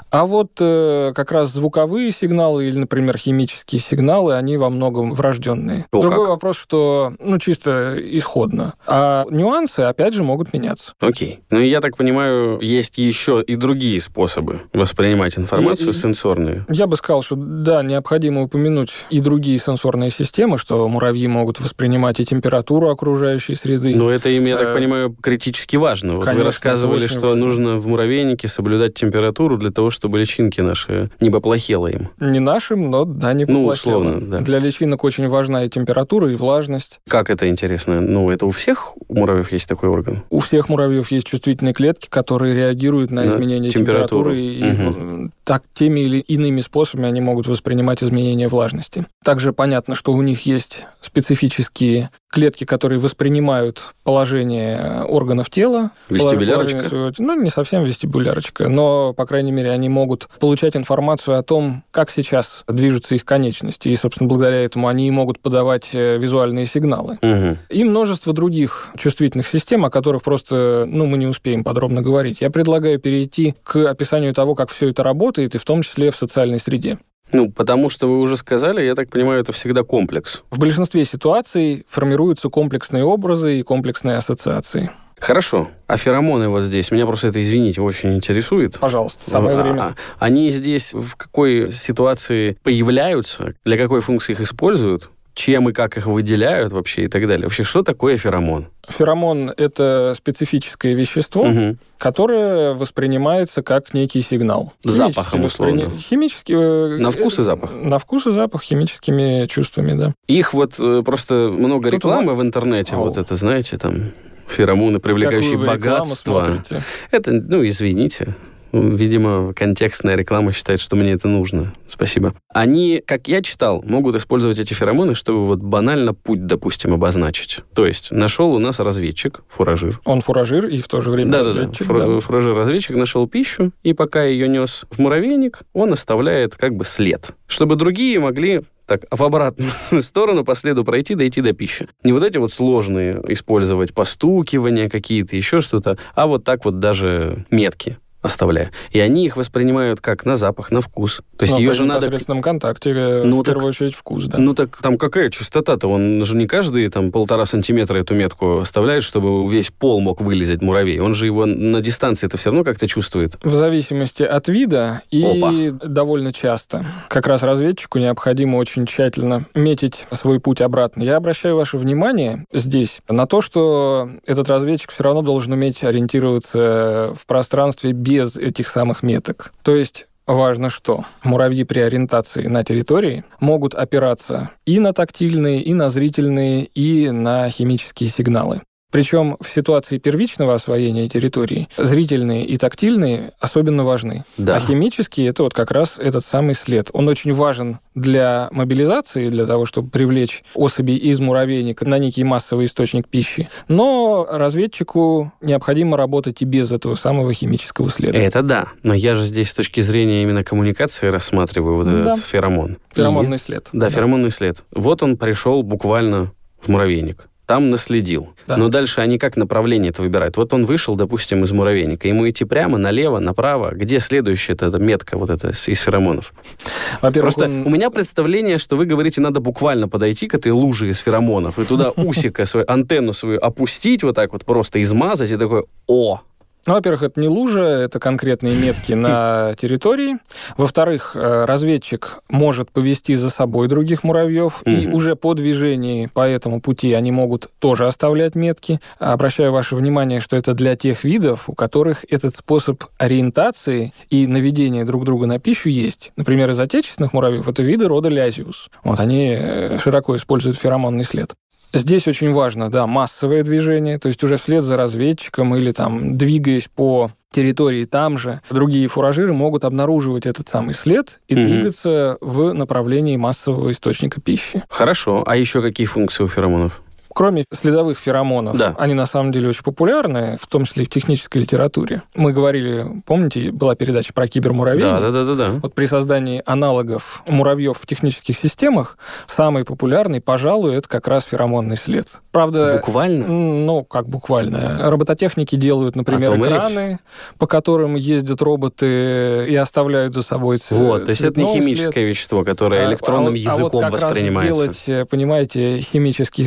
А вот э, как раз звуковые сигналы или, например, химические сигналы, они во многом врожденные. О, Другой как? вопрос, что, ну, чисто исходно. А нюансы, опять же, могут меняться. Окей. Ну, я так понимаю, есть еще и другие способы воспринимать информацию и, сенсорные. Я бы сказал, что да, необходимо упомянуть и другие сенсорные системы, что муравьи могут воспринимать и температуру окружающей окружающей среды. Но это им, я так э, понимаю, критически важно. Вот Конечно, вы рассказывали, что важно. нужно в муравейнике соблюдать температуру для того, чтобы личинки наши не поплохело им. Не нашим, но да, не поплохело. Ну, условно, да. Для личинок очень важна и температура, и влажность. Как это интересно? Ну, это у всех муравьев есть такой орган? У всех муравьев есть чувствительные клетки, которые реагируют на, на изменение температуры. температуры и угу. так теми или иными способами они могут воспринимать изменения влажности. Также понятно, что у них есть специфические клетки, которые воспринимают положение органов тела. Вестибулярочка? Своего... Ну, не совсем вестибулярочка, но, по крайней мере, они могут получать информацию о том, как сейчас движутся их конечности. И, собственно, благодаря этому они могут подавать э, визуальные сигналы. Угу. И множество других чувствительных систем, о которых просто ну, мы не успеем подробно говорить. Я предлагаю перейти к описанию того, как все это работает, и в том числе в социальной среде. Ну, потому что вы уже сказали, я так понимаю, это всегда комплекс. В большинстве ситуаций формируются комплексные образы и комплексные ассоциации. Хорошо. А феромоны вот здесь, меня просто это, извините, очень интересует. Пожалуйста, самое а, время. Они здесь в какой ситуации появляются, для какой функции их используют? Чем и как их выделяют вообще и так далее. Вообще, что такое феромон? Феромон – это специфическое вещество, угу. которое воспринимается как некий сигнал. Запахом, условно. Воспри... Химически... Э, на вкус и запах? На вкус и запах химическими чувствами, да. Их вот э, просто много Тут рекламы в интернете, Ау. вот это, знаете, там феромоны, привлекающие богатство. Это, ну, извините. Видимо, контекстная реклама считает, что мне это нужно. Спасибо. Они, как я читал, могут использовать эти феромоны, чтобы вот банально путь, допустим, обозначить. То есть нашел у нас разведчик, фуражир. Он фуражир и в то же время да, разведчик. Да, да. Фуражир-разведчик нашел пищу, и пока ее нес в муравейник, он оставляет как бы след, чтобы другие могли так, в обратную сторону по следу пройти, дойти до пищи. Не вот эти вот сложные использовать постукивания какие-то, еще что-то, а вот так вот даже метки оставляя. И они их воспринимают как на запах, на вкус. То есть ну, ее же надо... В непосредственном контакте, э, ну, в так, первую очередь, вкус, да. Ну так там какая частота-то? Он же не каждый там полтора сантиметра эту метку оставляет, чтобы весь пол мог вылезать муравей. Он же его на дистанции это все равно как-то чувствует. В зависимости от вида и Опа. довольно часто. Как раз разведчику необходимо очень тщательно метить свой путь обратно. Я обращаю ваше внимание здесь на то, что этот разведчик все равно должен уметь ориентироваться в пространстве без без этих самых меток. То есть Важно, что муравьи при ориентации на территории могут опираться и на тактильные, и на зрительные, и на химические сигналы. Причем в ситуации первичного освоения территории зрительные и тактильные особенно важны. Да. А химические это вот как раз этот самый след. Он очень важен для мобилизации, для того, чтобы привлечь особи из муравейника на некий массовый источник пищи. Но разведчику необходимо работать и без этого самого химического следа. Это да. Но я же здесь с точки зрения именно коммуникации рассматриваю вот этот да. феромон. Феромонный и... след. Да, да, феромонный след. Вот он пришел буквально в муравейник там наследил. Да. Но дальше они как направление это выбирают? Вот он вышел, допустим, из муравейника. Ему идти прямо, налево, направо. Где следующая эта метка вот эта из феромонов? Во-первых, Просто он... у меня представление, что вы говорите, надо буквально подойти к этой луже из феромонов и туда усика, свою антенну свою опустить вот так вот, просто измазать и такой, о, ну, во-первых, это не лужа, это конкретные метки на территории. Во-вторых, э, разведчик может повести за собой других муравьев, и уже по движении по этому пути они могут тоже оставлять метки. Обращаю ваше внимание, что это для тех видов, у которых этот способ ориентации и наведения друг друга на пищу есть. Например, из отечественных муравьев это виды рода лязиус. Вот они э, широко используют феромонный след. Здесь очень важно, да, массовое движение, то есть уже вслед за разведчиком или там двигаясь по территории там же, другие фуражиры могут обнаруживать этот самый след и mm двигаться в направлении массового источника пищи. Хорошо. А еще какие функции у феромонов? Кроме следовых феромонов, да. они на самом деле очень популярны, в том числе и в технической литературе. Мы говорили, помните, была передача про кибермуравей? Да, да, да, да, да. Вот при создании аналогов муравьев в технических системах самый популярный, пожалуй, это как раз феромонный след. Правда... Буквально? Ну, как буквально. Робототехники делают, например, экраны, по которым ездят роботы и оставляют за собой цвет. Вот, то есть это не химическое след. вещество, которое а, электронным а, языком а вот как воспринимается. Раз сделать, понимаете, химический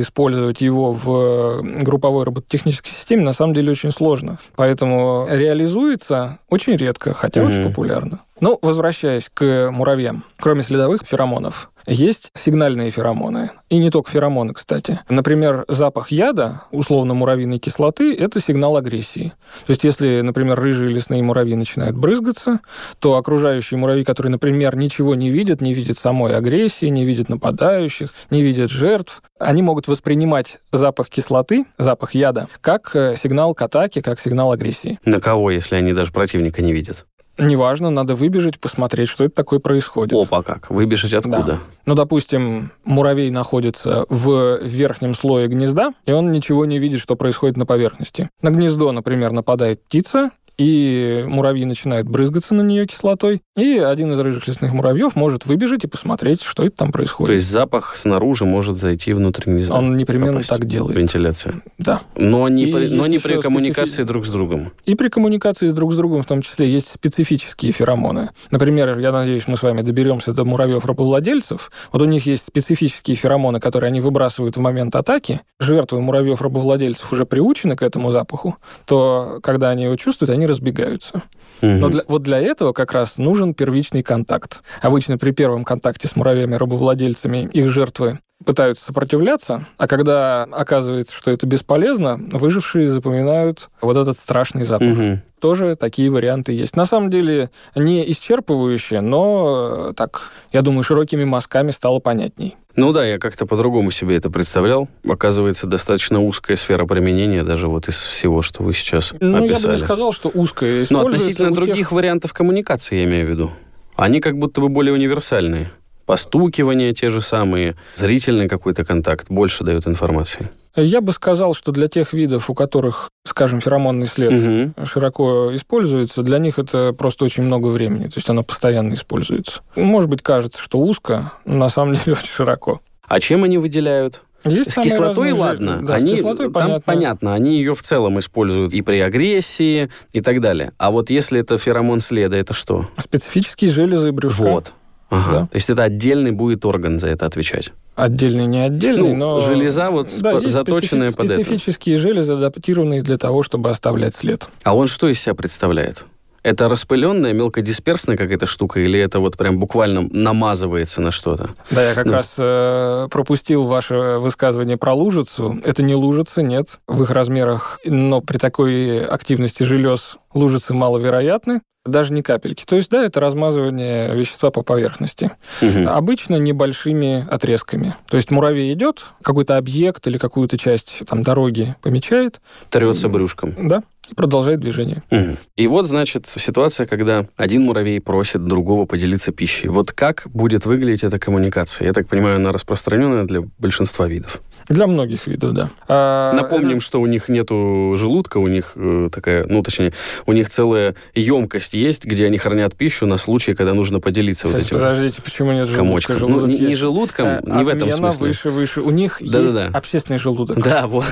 использовать его в э, групповой робототехнической системе на самом деле очень сложно. Поэтому реализуется очень редко, хотя mm-hmm. очень популярно. Ну, возвращаясь к муравьям. Кроме следовых феромонов, есть сигнальные феромоны. И не только феромоны, кстати. Например, запах яда, условно муравьиной кислоты, это сигнал агрессии. То есть, если, например, рыжие лесные муравьи начинают брызгаться, то окружающие муравьи, которые, например, ничего не видят, не видят самой агрессии, не видят нападающих, не видят жертв, они могут воспринимать запах кислоты, запах яда, как э, сигнал к атаке, как сигнал агрессии. На кого, если они даже противника не видят? Неважно, надо выбежать, посмотреть, что это такое происходит. Опа, как? Выбежать откуда? Да. Ну, допустим, муравей находится в верхнем слое гнезда, и он ничего не видит, что происходит на поверхности. На гнездо, например, нападает птица, и муравьи начинают брызгаться на нее кислотой, и один из рыжих лесных муравьев может выбежать и посмотреть, что это там происходит. То есть запах снаружи может зайти внутрь гнезда? Он непременно попасть. так делает. Вентиляция? Да. Но не, при, но не при коммуникации специфи... друг с другом? И при коммуникации друг с другом в том числе есть специфические феромоны. Например, я надеюсь, мы с вами доберемся до муравьев-рабовладельцев. Вот у них есть специфические феромоны, которые они выбрасывают в момент атаки. Жертвы муравьев-рабовладельцев уже приучены к этому запаху, то когда они его чувствуют, они разбегаются. Угу. Но для, вот для этого как раз нужен первичный контакт. Обычно при первом контакте с муравьями-рабовладельцами их жертвы пытаются сопротивляться, а когда оказывается, что это бесполезно, выжившие запоминают вот этот страшный запах. Угу. Тоже такие варианты есть. На самом деле не исчерпывающие, но э, так, я думаю, широкими мазками стало понятней. Ну да, я как-то по-другому себе это представлял. Оказывается, достаточно узкая сфера применения даже вот из всего, что вы сейчас ну, описали. Ну, я бы не сказал, что узкая. Но относительно других тех... вариантов коммуникации, я имею в виду. Они как будто бы более универсальные постукивания те же самые, зрительный какой-то контакт больше дает информации. Я бы сказал, что для тех видов, у которых, скажем, феромонный след угу. широко используется, для них это просто очень много времени, то есть оно постоянно используется. Может быть, кажется, что узко, но на самом деле очень широко. А чем они выделяют? Есть с кислотой, ладно. Да, они, с кислотой, там понятно. понятно, они ее в целом используют и при агрессии, и так далее. А вот если это феромон следа, это что? Специфические железы брюшка. Вот. Ага. Да? То есть это отдельный будет орган за это отвечать? Отдельный, не отдельный, ну, но... железа вот да, заточенная под это. специфические железы, адаптированные для того, чтобы оставлять след. А он что из себя представляет? Это распыленная, мелкодисперсная какая-то штука, или это вот прям буквально намазывается на что-то? Да, я как ну. раз э, пропустил ваше высказывание про лужицу. Это не лужица, нет, в их размерах, но при такой активности желез лужицы маловероятны даже не капельки. То есть, да, это размазывание вещества по поверхности. Угу. Обычно небольшими отрезками. То есть муравей идет, какой-то объект или какую-то часть там, дороги помечает. Трется брюшком. Да, и продолжает движение. Угу. И вот, значит, ситуация, когда один муравей просит другого поделиться пищей. Вот как будет выглядеть эта коммуникация? Я так понимаю, она распространенная для большинства видов. Для многих видов, да. А, Напомним, это... что у них нету желудка, у них э, такая, ну, точнее, у них целая емкость есть, где они хранят пищу на случай, когда нужно поделиться Сейчас, вот этим подождите, почему нет комочком. желудка? Ну, не, не желудком, а, не в этом смысле. выше, выше. У них да, есть да, да. общественный желудок. Да, вот.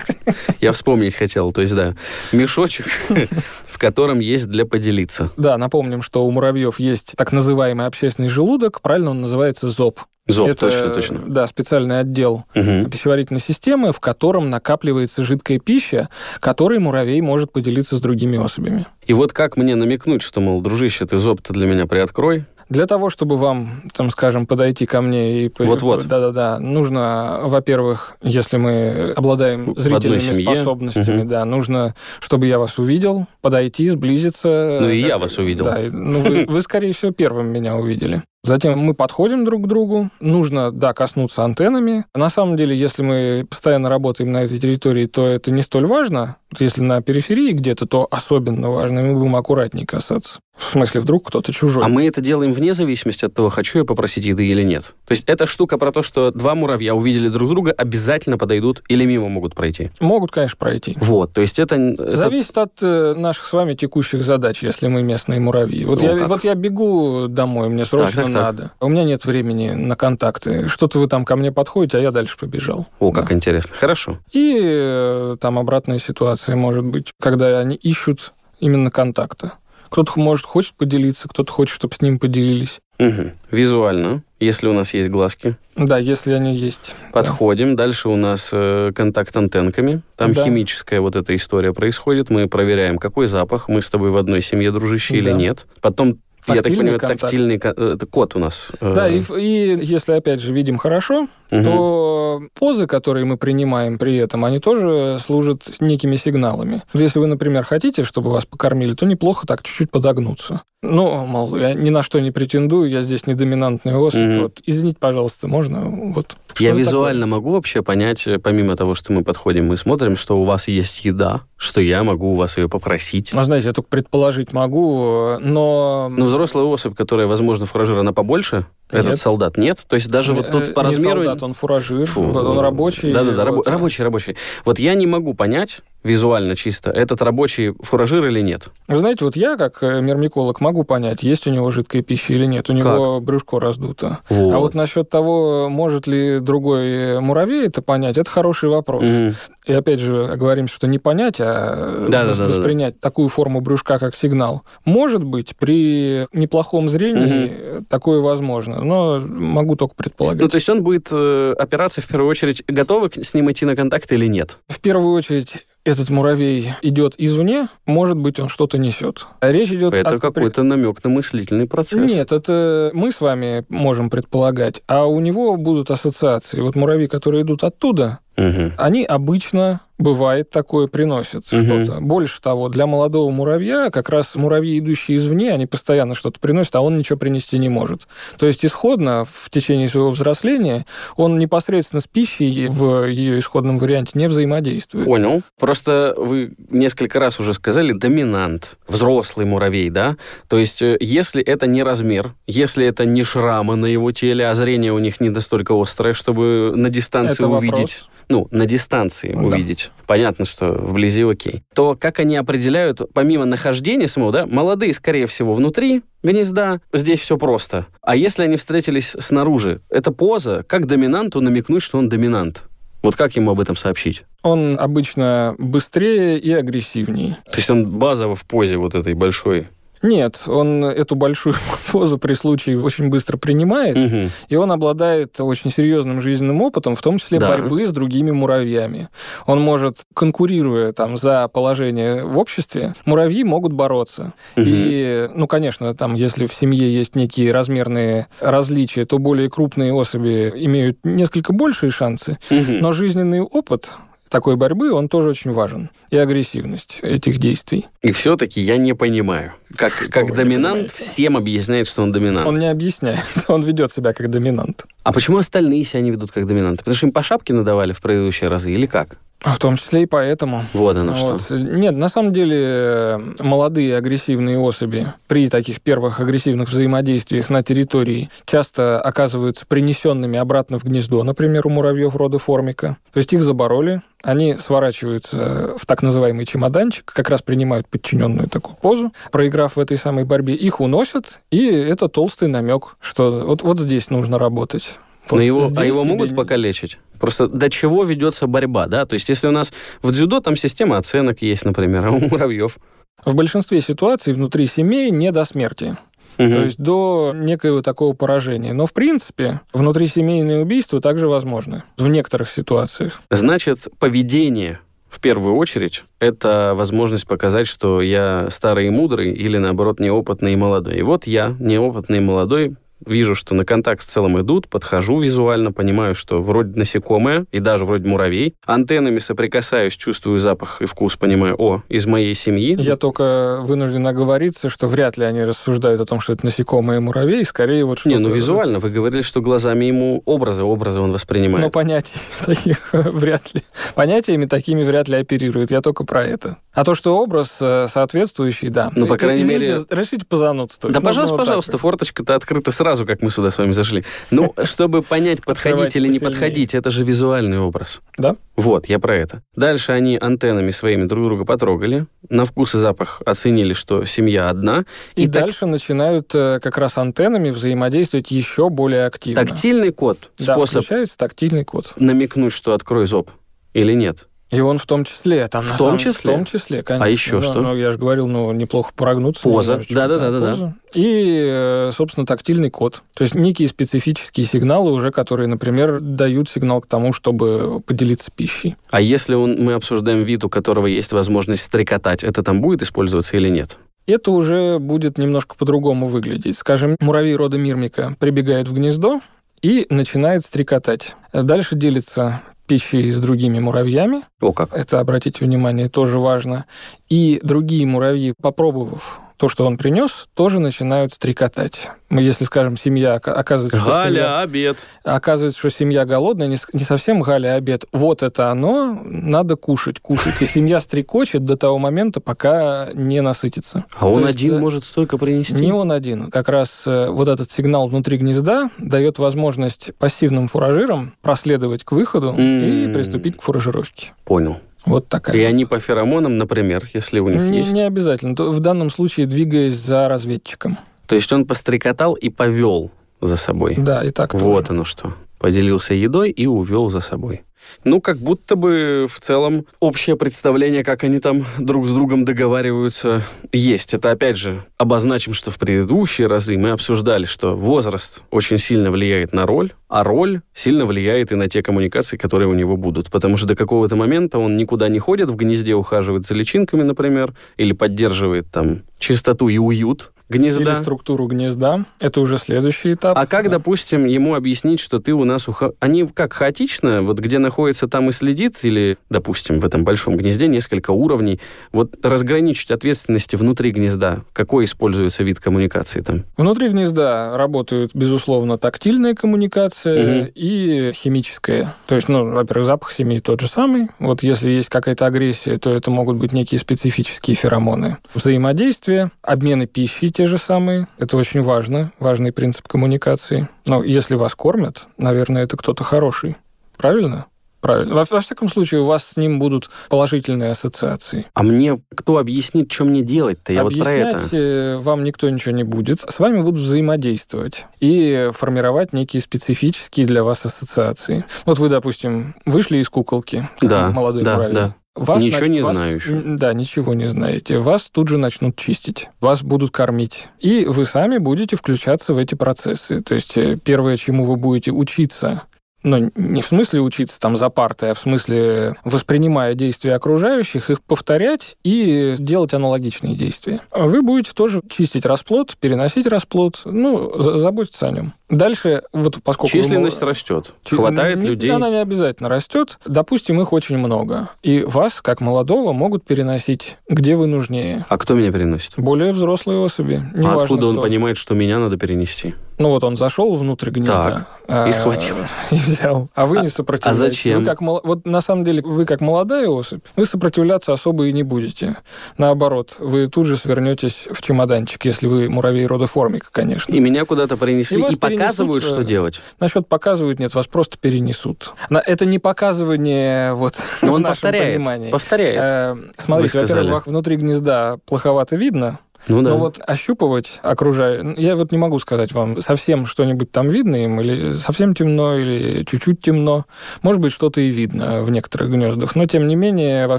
Я вспомнить хотел. То есть, да, мешочек, в котором есть для поделиться. Да, напомним, что у муравьев есть так называемый общественный желудок, правильно он называется зоб. ЗОП, это, точно, точно. Да, специальный отдел угу. пищеварительной системы, в котором накапливается жидкая пища, которой муравей может поделиться с другими особями. И вот как мне намекнуть, что, мол, дружище, ты зоб-то для меня приоткрой, для того, чтобы вам, там, скажем, подойти ко мне и... Вот-вот. Да-да-да. Нужно, во-первых, если мы обладаем зрительными способностями, угу. да, нужно, чтобы я вас увидел, подойти, сблизиться. Ну и я вас увидел. Да, ну вы, вы, скорее всего, первым меня увидели. Затем мы подходим друг к другу. Нужно, да, коснуться антеннами. На самом деле, если мы постоянно работаем на этой территории, то это не столь важно. Если на периферии где-то, то особенно важно, и мы будем аккуратнее касаться. В смысле, вдруг кто-то чужой. А мы это делаем вне зависимости от того, хочу я попросить еды или нет. То есть эта штука про то, что два муравья увидели друг друга, обязательно подойдут или мимо могут пройти? Могут, конечно, пройти. Вот, то есть это... Зависит от э, наших с вами текущих задач, если мы местные муравьи. Вот, ну, я, вот я бегу домой, мне срочно так, так, надо. Так. У меня нет времени на контакты. Что-то вы там ко мне подходите, а я дальше побежал. О, да. как интересно. Хорошо. И э, там обратная ситуация может быть, когда они ищут именно контакта. Кто-то, может, хочет поделиться, кто-то хочет, чтобы с ним поделились. Угу. Визуально, если у нас есть глазки. Да, если они есть. Подходим. Да. Дальше у нас э, контакт антенками. Там да. химическая вот эта история происходит. Мы проверяем, какой запах. Мы с тобой в одной семье, дружище, да. или нет. Потом я так понимаю, контакт. тактильный э, это код у нас. Да, и, и если, опять же, видим хорошо, угу. то позы, которые мы принимаем при этом, они тоже служат некими сигналами. Если вы, например, хотите, чтобы вас покормили, то неплохо так чуть-чуть подогнуться. Ну, мол, я ни на что не претендую, я здесь не доминантный особь. Mm-hmm. Вот, извините, пожалуйста, можно? Вот, я визуально такое? могу вообще понять, э, помимо того, что мы подходим, мы смотрим, что у вас есть еда, что я могу у вас ее попросить. Ну, знаете, я только предположить могу, но... Ну, взрослая особь, которая, возможно, фуражир, она побольше, нет. этот солдат нет. То есть даже вот тут по не размеру... солдат, он фуражир, Фу, он рабочий. Да-да-да, вот. рабочий, рабочий. Вот я не могу понять визуально чисто, этот рабочий фуражир или нет. Вы знаете, вот я, как э, мирмиколог, могу понять, есть у него жидкая пища или нет. У как? него брюшко раздуто. Вот. А вот насчет того, может ли другой муравей это понять, это хороший вопрос. Угу. И опять же, говорим, что не понять, а да, воспринять да, да, да. такую форму брюшка как сигнал. Может быть, при неплохом зрении угу. такое возможно, но могу только предполагать. Ну, то есть он будет э, опираться в первую очередь, готовы с ним идти на контакт или нет? В первую очередь этот муравей идет извне, может быть, он что-то несет. Речь идет это о... какой-то намек на мыслительный процесс. Нет, это мы с вами можем предполагать, а у него будут ассоциации. Вот муравьи, которые идут оттуда, Угу. Они обычно, бывает такое, приносят угу. что-то. Больше того, для молодого муравья, как раз муравьи, идущие извне, они постоянно что-то приносят, а он ничего принести не может. То есть исходно, в течение своего взросления, он непосредственно с пищей в ее исходном варианте не взаимодействует. Понял. Просто вы несколько раз уже сказали доминант, взрослый муравей, да? То есть э, если это не размер, если это не шрамы на его теле, а зрение у них не настолько острое, чтобы на дистанции это увидеть... Вопрос ну, на дистанции да. увидеть. Понятно, что вблизи окей. То как они определяют, помимо нахождения самого, да, молодые, скорее всего, внутри гнезда, здесь все просто. А если они встретились снаружи, это поза, как доминанту намекнуть, что он доминант? Вот как ему об этом сообщить? Он обычно быстрее и агрессивнее. То есть он базово в позе вот этой большой нет, он эту большую позу при случае очень быстро принимает, угу. и он обладает очень серьезным жизненным опытом, в том числе да. борьбы с другими муравьями. Он может, конкурируя там за положение в обществе, муравьи могут бороться. Угу. И, ну, конечно, там, если в семье есть некие размерные различия, то более крупные особи имеют несколько большие шансы, угу. но жизненный опыт такой борьбы, он тоже очень важен. И агрессивность этих действий. И все-таки я не понимаю. Как, как доминант всем объясняет, что он доминант. Он не объясняет, он ведет себя как доминант. А почему остальные себя не ведут как доминанты? Потому что им по шапке надавали в предыдущие разы или как? В том числе и поэтому. Вот оно вот. что. Нет, на самом деле молодые агрессивные особи при таких первых агрессивных взаимодействиях на территории часто оказываются принесенными обратно в гнездо, например, у муравьев рода формика. То есть их забороли, они сворачиваются в так называемый чемоданчик, как раз принимают подчиненную такую позу, проиграв в этой самой борьбе, их уносят, и это толстый намек, что вот, вот здесь нужно работать. Вот Но его, а его могут не... покалечить? Просто до чего ведется борьба, да? То есть если у нас в дзюдо там система оценок есть, например, а у муравьев? В большинстве ситуаций внутри семей не до смерти. Угу. То есть до некоего такого поражения. Но, в принципе, внутрисемейные убийства также возможны в некоторых ситуациях. Значит, поведение в первую очередь, это возможность показать, что я старый и мудрый или, наоборот, неопытный и молодой. И вот я, неопытный и молодой, вижу, что на контакт в целом идут, подхожу визуально, понимаю, что вроде насекомое и даже вроде муравей. Антеннами соприкасаюсь, чувствую запах и вкус, понимаю, о, из моей семьи. Я только вынужден оговориться, что вряд ли они рассуждают о том, что это насекомое и муравей, скорее вот что-то... Не, ну визуально, вы говорили, что глазами ему образы, образы он воспринимает. Но понятий таких вряд ли. Понятиями такими вряд ли оперирует, я только про это. А то, что образ э, соответствующий, да. Ну, по крайней Извините, мере... Решите позанудствовать. Да, пожалуйста, пожалуйста, форточка-то открыта сразу сразу, как мы сюда с вами зашли. Ну, чтобы понять, подходить или не подходить, это же визуальный образ. Да? Вот, я про это. Дальше они антеннами своими друг друга потрогали, на вкус и запах оценили, что семья одна. И, и дальше так... начинают э, как раз антеннами взаимодействовать еще более активно. Тактильный код. Да, способ включается тактильный код. Намекнуть, что открой зоб или нет. И он в том числе. Там, в том самом, числе? В том числе, конечно. А еще ну, что? Ну, я же говорил, ну, неплохо прогнуться. Поза. Да-да-да. И, э, собственно, тактильный код. То есть некие специфические сигналы уже, которые, например, дают сигнал к тому, чтобы поделиться пищей. А если он, мы обсуждаем вид, у которого есть возможность стрекотать, это там будет использоваться или нет? это уже будет немножко по-другому выглядеть. Скажем, муравей рода мирмика прибегает в гнездо и начинает стрекотать. Дальше делится пищей с другими муравьями. О как. Это, обратите внимание, тоже важно. И другие муравьи, попробовав то, что он принес, тоже начинают стрекотать. Мы, если, скажем, семья оказывается, Галя, что семья, обед. Оказывается, что семья голодная, не, не совсем Галя обед. Вот это оно, надо кушать, кушать. И семья стрекочет до того момента, пока не насытится. А он есть, один может столько принести? Не он один. Как раз э, вот этот сигнал внутри гнезда дает возможность пассивным фуражирам проследовать к выходу mm. и приступить к фуражировке. Понял. Вот такая. И они по феромонам, например, если у них не, есть? Не обязательно. В данном случае двигаясь за разведчиком. То есть он пострекотал и повел за собой? Да, и так Вот тоже. оно что. Поделился едой и увел за собой. Ну, как будто бы в целом общее представление, как они там друг с другом договариваются, есть. Это, опять же, обозначим, что в предыдущие разы мы обсуждали, что возраст очень сильно влияет на роль, а роль сильно влияет и на те коммуникации, которые у него будут. Потому что до какого-то момента он никуда не ходит, в гнезде ухаживает за личинками, например, или поддерживает там чистоту и уют гнезда. Или структуру гнезда. Это уже следующий этап. А как, да. допустим, ему объяснить, что ты у нас... Уха... Они как хаотично, вот где находится, там и следит, или, допустим, в этом большом гнезде несколько уровней. Вот разграничить ответственности внутри гнезда. Какой используется вид коммуникации там? Внутри гнезда работают, безусловно, тактильная коммуникация угу. и химическая. То есть, ну, во-первых, запах семьи тот же самый. Вот если есть какая-то агрессия, то это могут быть некие специфические феромоны. Взаимодействие, обмены пищей те же самые. Это очень важно, важный принцип коммуникации. Но если вас кормят, наверное, это кто-то хороший. Правильно? Правильно. Во, во всяком случае, у вас с ним будут положительные ассоциации. А мне кто объяснит, что мне делать-то? Я Объяснять вот про это. вам никто ничего не будет. С вами будут взаимодействовать и формировать некие специфические для вас ассоциации. Вот вы, допустим, вышли из куколки, да, молодой да, муравей. Да. Вас ничего нач... не вас... знаю еще. Да, ничего не знаете. Вас тут же начнут чистить. Вас будут кормить. И вы сами будете включаться в эти процессы. То есть э, первое, чему вы будете учиться, ну, не в смысле учиться там за партой, а в смысле, воспринимая действия окружающих, их повторять и делать аналогичные действия. Вы будете тоже чистить расплод, переносить расплод, ну, заботиться о нем. Дальше, вот поскольку... Численность вы... растет. Ч... Хватает не, людей. Она не обязательно растет. Допустим, их очень много. И вас, как молодого, могут переносить, где вы нужнее. А кто меня переносит? Более взрослые особи. а откуда он понимает, что меня надо перенести? Ну вот он зашел внутрь гнезда. Так, и схватил. И взял. А вы не сопротивляетесь. А зачем? Вы как, вот на самом деле, вы как молодая особь, вы сопротивляться особо и не будете. Наоборот, вы тут же свернетесь в чемоданчик, если вы муравей рода формика, конечно. И меня куда-то принесли, и, и показывают, что делать. Насчет показывают, нет, вас просто перенесут. Это не показывание вот Но он повторяет, понимании. повторяет. Э, смотрите, во-первых, внутри гнезда плоховато видно, ну, да. Но вот ощупывать окружая... Я вот не могу сказать вам, совсем что-нибудь там видно им, или совсем темно, или чуть-чуть темно. Может быть, что-то и видно в некоторых гнездах, но, тем не менее, во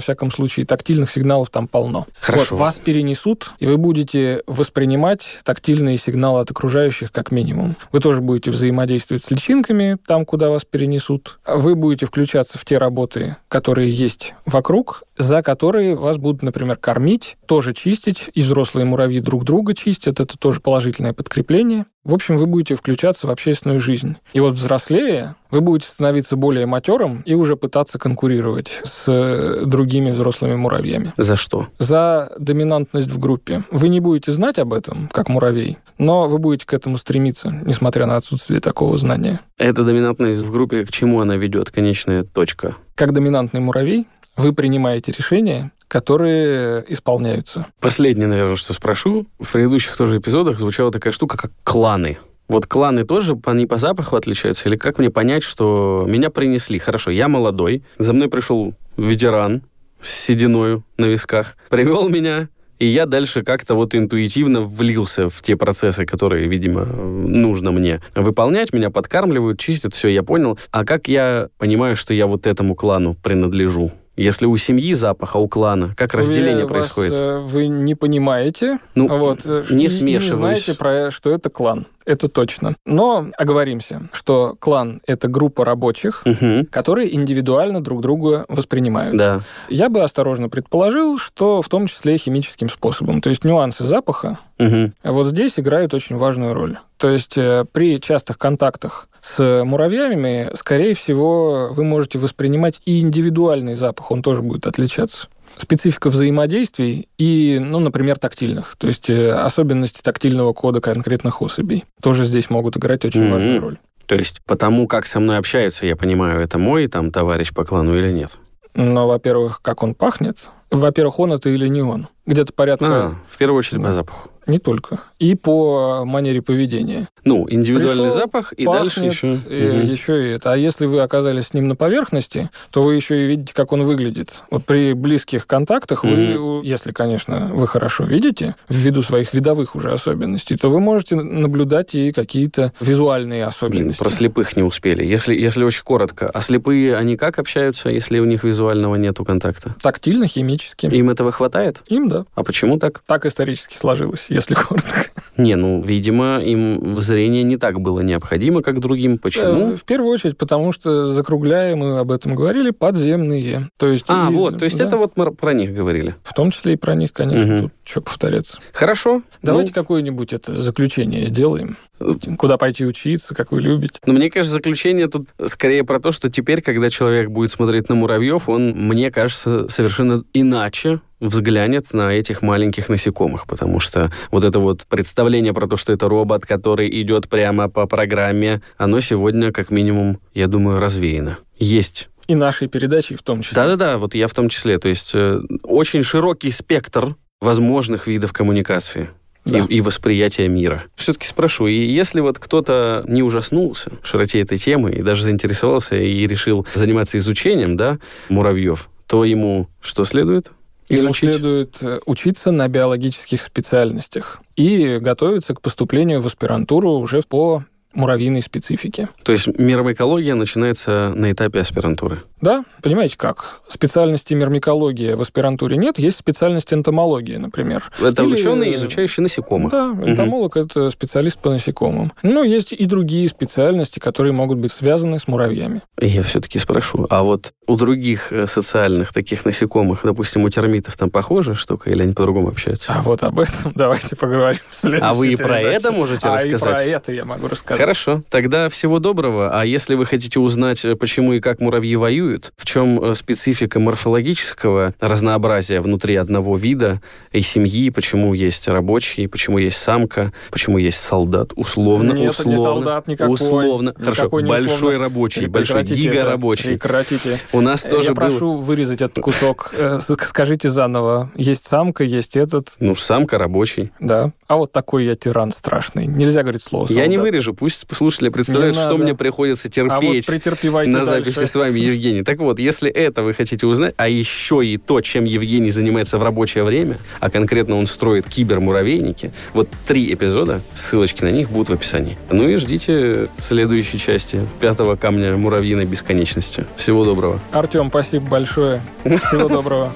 всяком случае, тактильных сигналов там полно. Хорошо. Вот, вас перенесут, и вы будете воспринимать тактильные сигналы от окружающих как минимум. Вы тоже будете взаимодействовать с личинками там, куда вас перенесут. Вы будете включаться в те работы, которые есть вокруг, за которые вас будут, например, кормить, тоже чистить, и взрослые муравьи друг друга чистят, это тоже положительное подкрепление. В общем, вы будете включаться в общественную жизнь. И вот взрослее, вы будете становиться более матерым и уже пытаться конкурировать с другими взрослыми муравьями. За что? За доминантность в группе. Вы не будете знать об этом, как муравей, но вы будете к этому стремиться, несмотря на отсутствие такого знания. Эта доминантность в группе, к чему она ведет? Конечная точка. Как доминантный муравей, вы принимаете решения, которые исполняются. Последнее, наверное, что спрошу. В предыдущих тоже эпизодах звучала такая штука, как кланы. Вот кланы тоже, они по запаху отличаются? Или как мне понять, что меня принесли? Хорошо, я молодой, за мной пришел ветеран с сединою на висках, привел меня, и я дальше как-то вот интуитивно влился в те процессы, которые, видимо, нужно мне выполнять. Меня подкармливают, чистят, все, я понял. А как я понимаю, что я вот этому клану принадлежу? Если у семьи запах, а у клана, как разделение Уверяю происходит? Вас, э, вы не понимаете, ну, вот, э, не смешиваюсь. Не знаете, про, что это клан. Это точно. Но оговоримся, что клан — это группа рабочих, угу. которые индивидуально друг друга воспринимают. Да. Я бы осторожно предположил, что в том числе химическим способом. То есть нюансы запаха угу. вот здесь играют очень важную роль. То есть э, при частых контактах с муравьями, скорее всего, вы можете воспринимать и индивидуальный запах, он тоже будет отличаться специфика взаимодействий и, ну, например, тактильных, то есть э, особенности тактильного кода конкретных особей тоже здесь могут играть очень mm-hmm. важную роль. То есть потому, как со мной общаются, я понимаю, это мой там товарищ по клану или нет? Ну, во-первых, как он пахнет. Во-первых, он это или не он. Где-то порядка... А, в первую очередь по запаху. Не только. И по манере поведения. Ну, индивидуальный Пришел, запах, и пахнет, дальше еще... И угу. еще и это. А если вы оказались с ним на поверхности, то вы еще и видите, как он выглядит. Вот при близких контактах угу. вы, если, конечно, вы хорошо видите, ввиду своих видовых уже особенностей, то вы можете наблюдать и какие-то визуальные особенности. Блин, про слепых не успели. Если, если очень коротко. А слепые, они как общаются, если у них визуального нету контакта? Тактильно, химически. Им этого хватает? Им, да. А почему так? Так исторически сложилось если коротко. Не, ну, видимо, им зрение не так было необходимо, как другим. Почему? Э, в первую очередь, потому что закругляем, мы об этом говорили, подземные. То есть, а, и, вот, то есть да. это вот мы про них говорили. В том числе и про них, конечно, угу. тут что повторяться. Хорошо. Давайте ну... какое-нибудь это заключение сделаем. Куда пойти учиться, как вы любите. Но мне кажется, заключение тут скорее про то, что теперь, когда человек будет смотреть на муравьев, он, мне кажется, совершенно иначе взглянет на этих маленьких насекомых, потому что вот это вот представление про то, что это робот, который идет прямо по программе, оно сегодня, как минимум, я думаю, развеяно. Есть и нашей передачи в том числе. Да-да-да, вот я в том числе. То есть э, очень широкий спектр возможных видов коммуникации. Да. И, и восприятия мира. Все-таки спрошу, и если вот кто-то не ужаснулся широте этой темы и даже заинтересовался и решил заниматься изучением да, муравьев, то ему что следует? Ему следует э, учиться на биологических специальностях. И готовиться к поступлению в аспирантуру уже по муравьиной специфики. То есть миромикология начинается на этапе аспирантуры? Да, понимаете как? Специальности мирмикологии в аспирантуре нет, есть специальность энтомология, например. Это Или... ученый, изучающий насекомых. Да, энтомолог угу. это специалист по насекомым. Но есть и другие специальности, которые могут быть связаны с муравьями. Я все-таки спрошу, а вот у других э, социальных таких насекомых, допустим, у термитов там похожая штука, или они по-другому общаются? А вот об этом давайте поговорим в следующей А вы и про это можете а рассказать? А и про это я могу рассказать. Хорошо, тогда всего доброго. А если вы хотите узнать, э, почему и как муравьи воюют, в чем э, специфика морфологического разнообразия внутри одного вида и семьи, почему есть рабочий, почему есть самка, почему есть солдат, условно, Нет, условно, не солдат никакой. условно, никакой хорошо, не большой условно. рабочий, большой гига-рабочий. Прекратите. У нас Я тоже Я прошу вырезать этот кусок. Э, скажите заново. Есть самка, есть этот. Ну, самка рабочий. Да. А вот такой я тиран страшный. Нельзя говорить слово солдат. Я не вырежу, пусть слушатели представляют, что мне приходится терпеть а вот на записи с вами, Евгений. Так вот, если это вы хотите узнать, а еще и то, чем Евгений занимается в рабочее время, а конкретно он строит кибермуравейники, вот три эпизода, ссылочки на них будут в описании. Ну и ждите следующей части пятого камня муравьиной бесконечности. Всего доброго. Артем, спасибо большое. Всего доброго.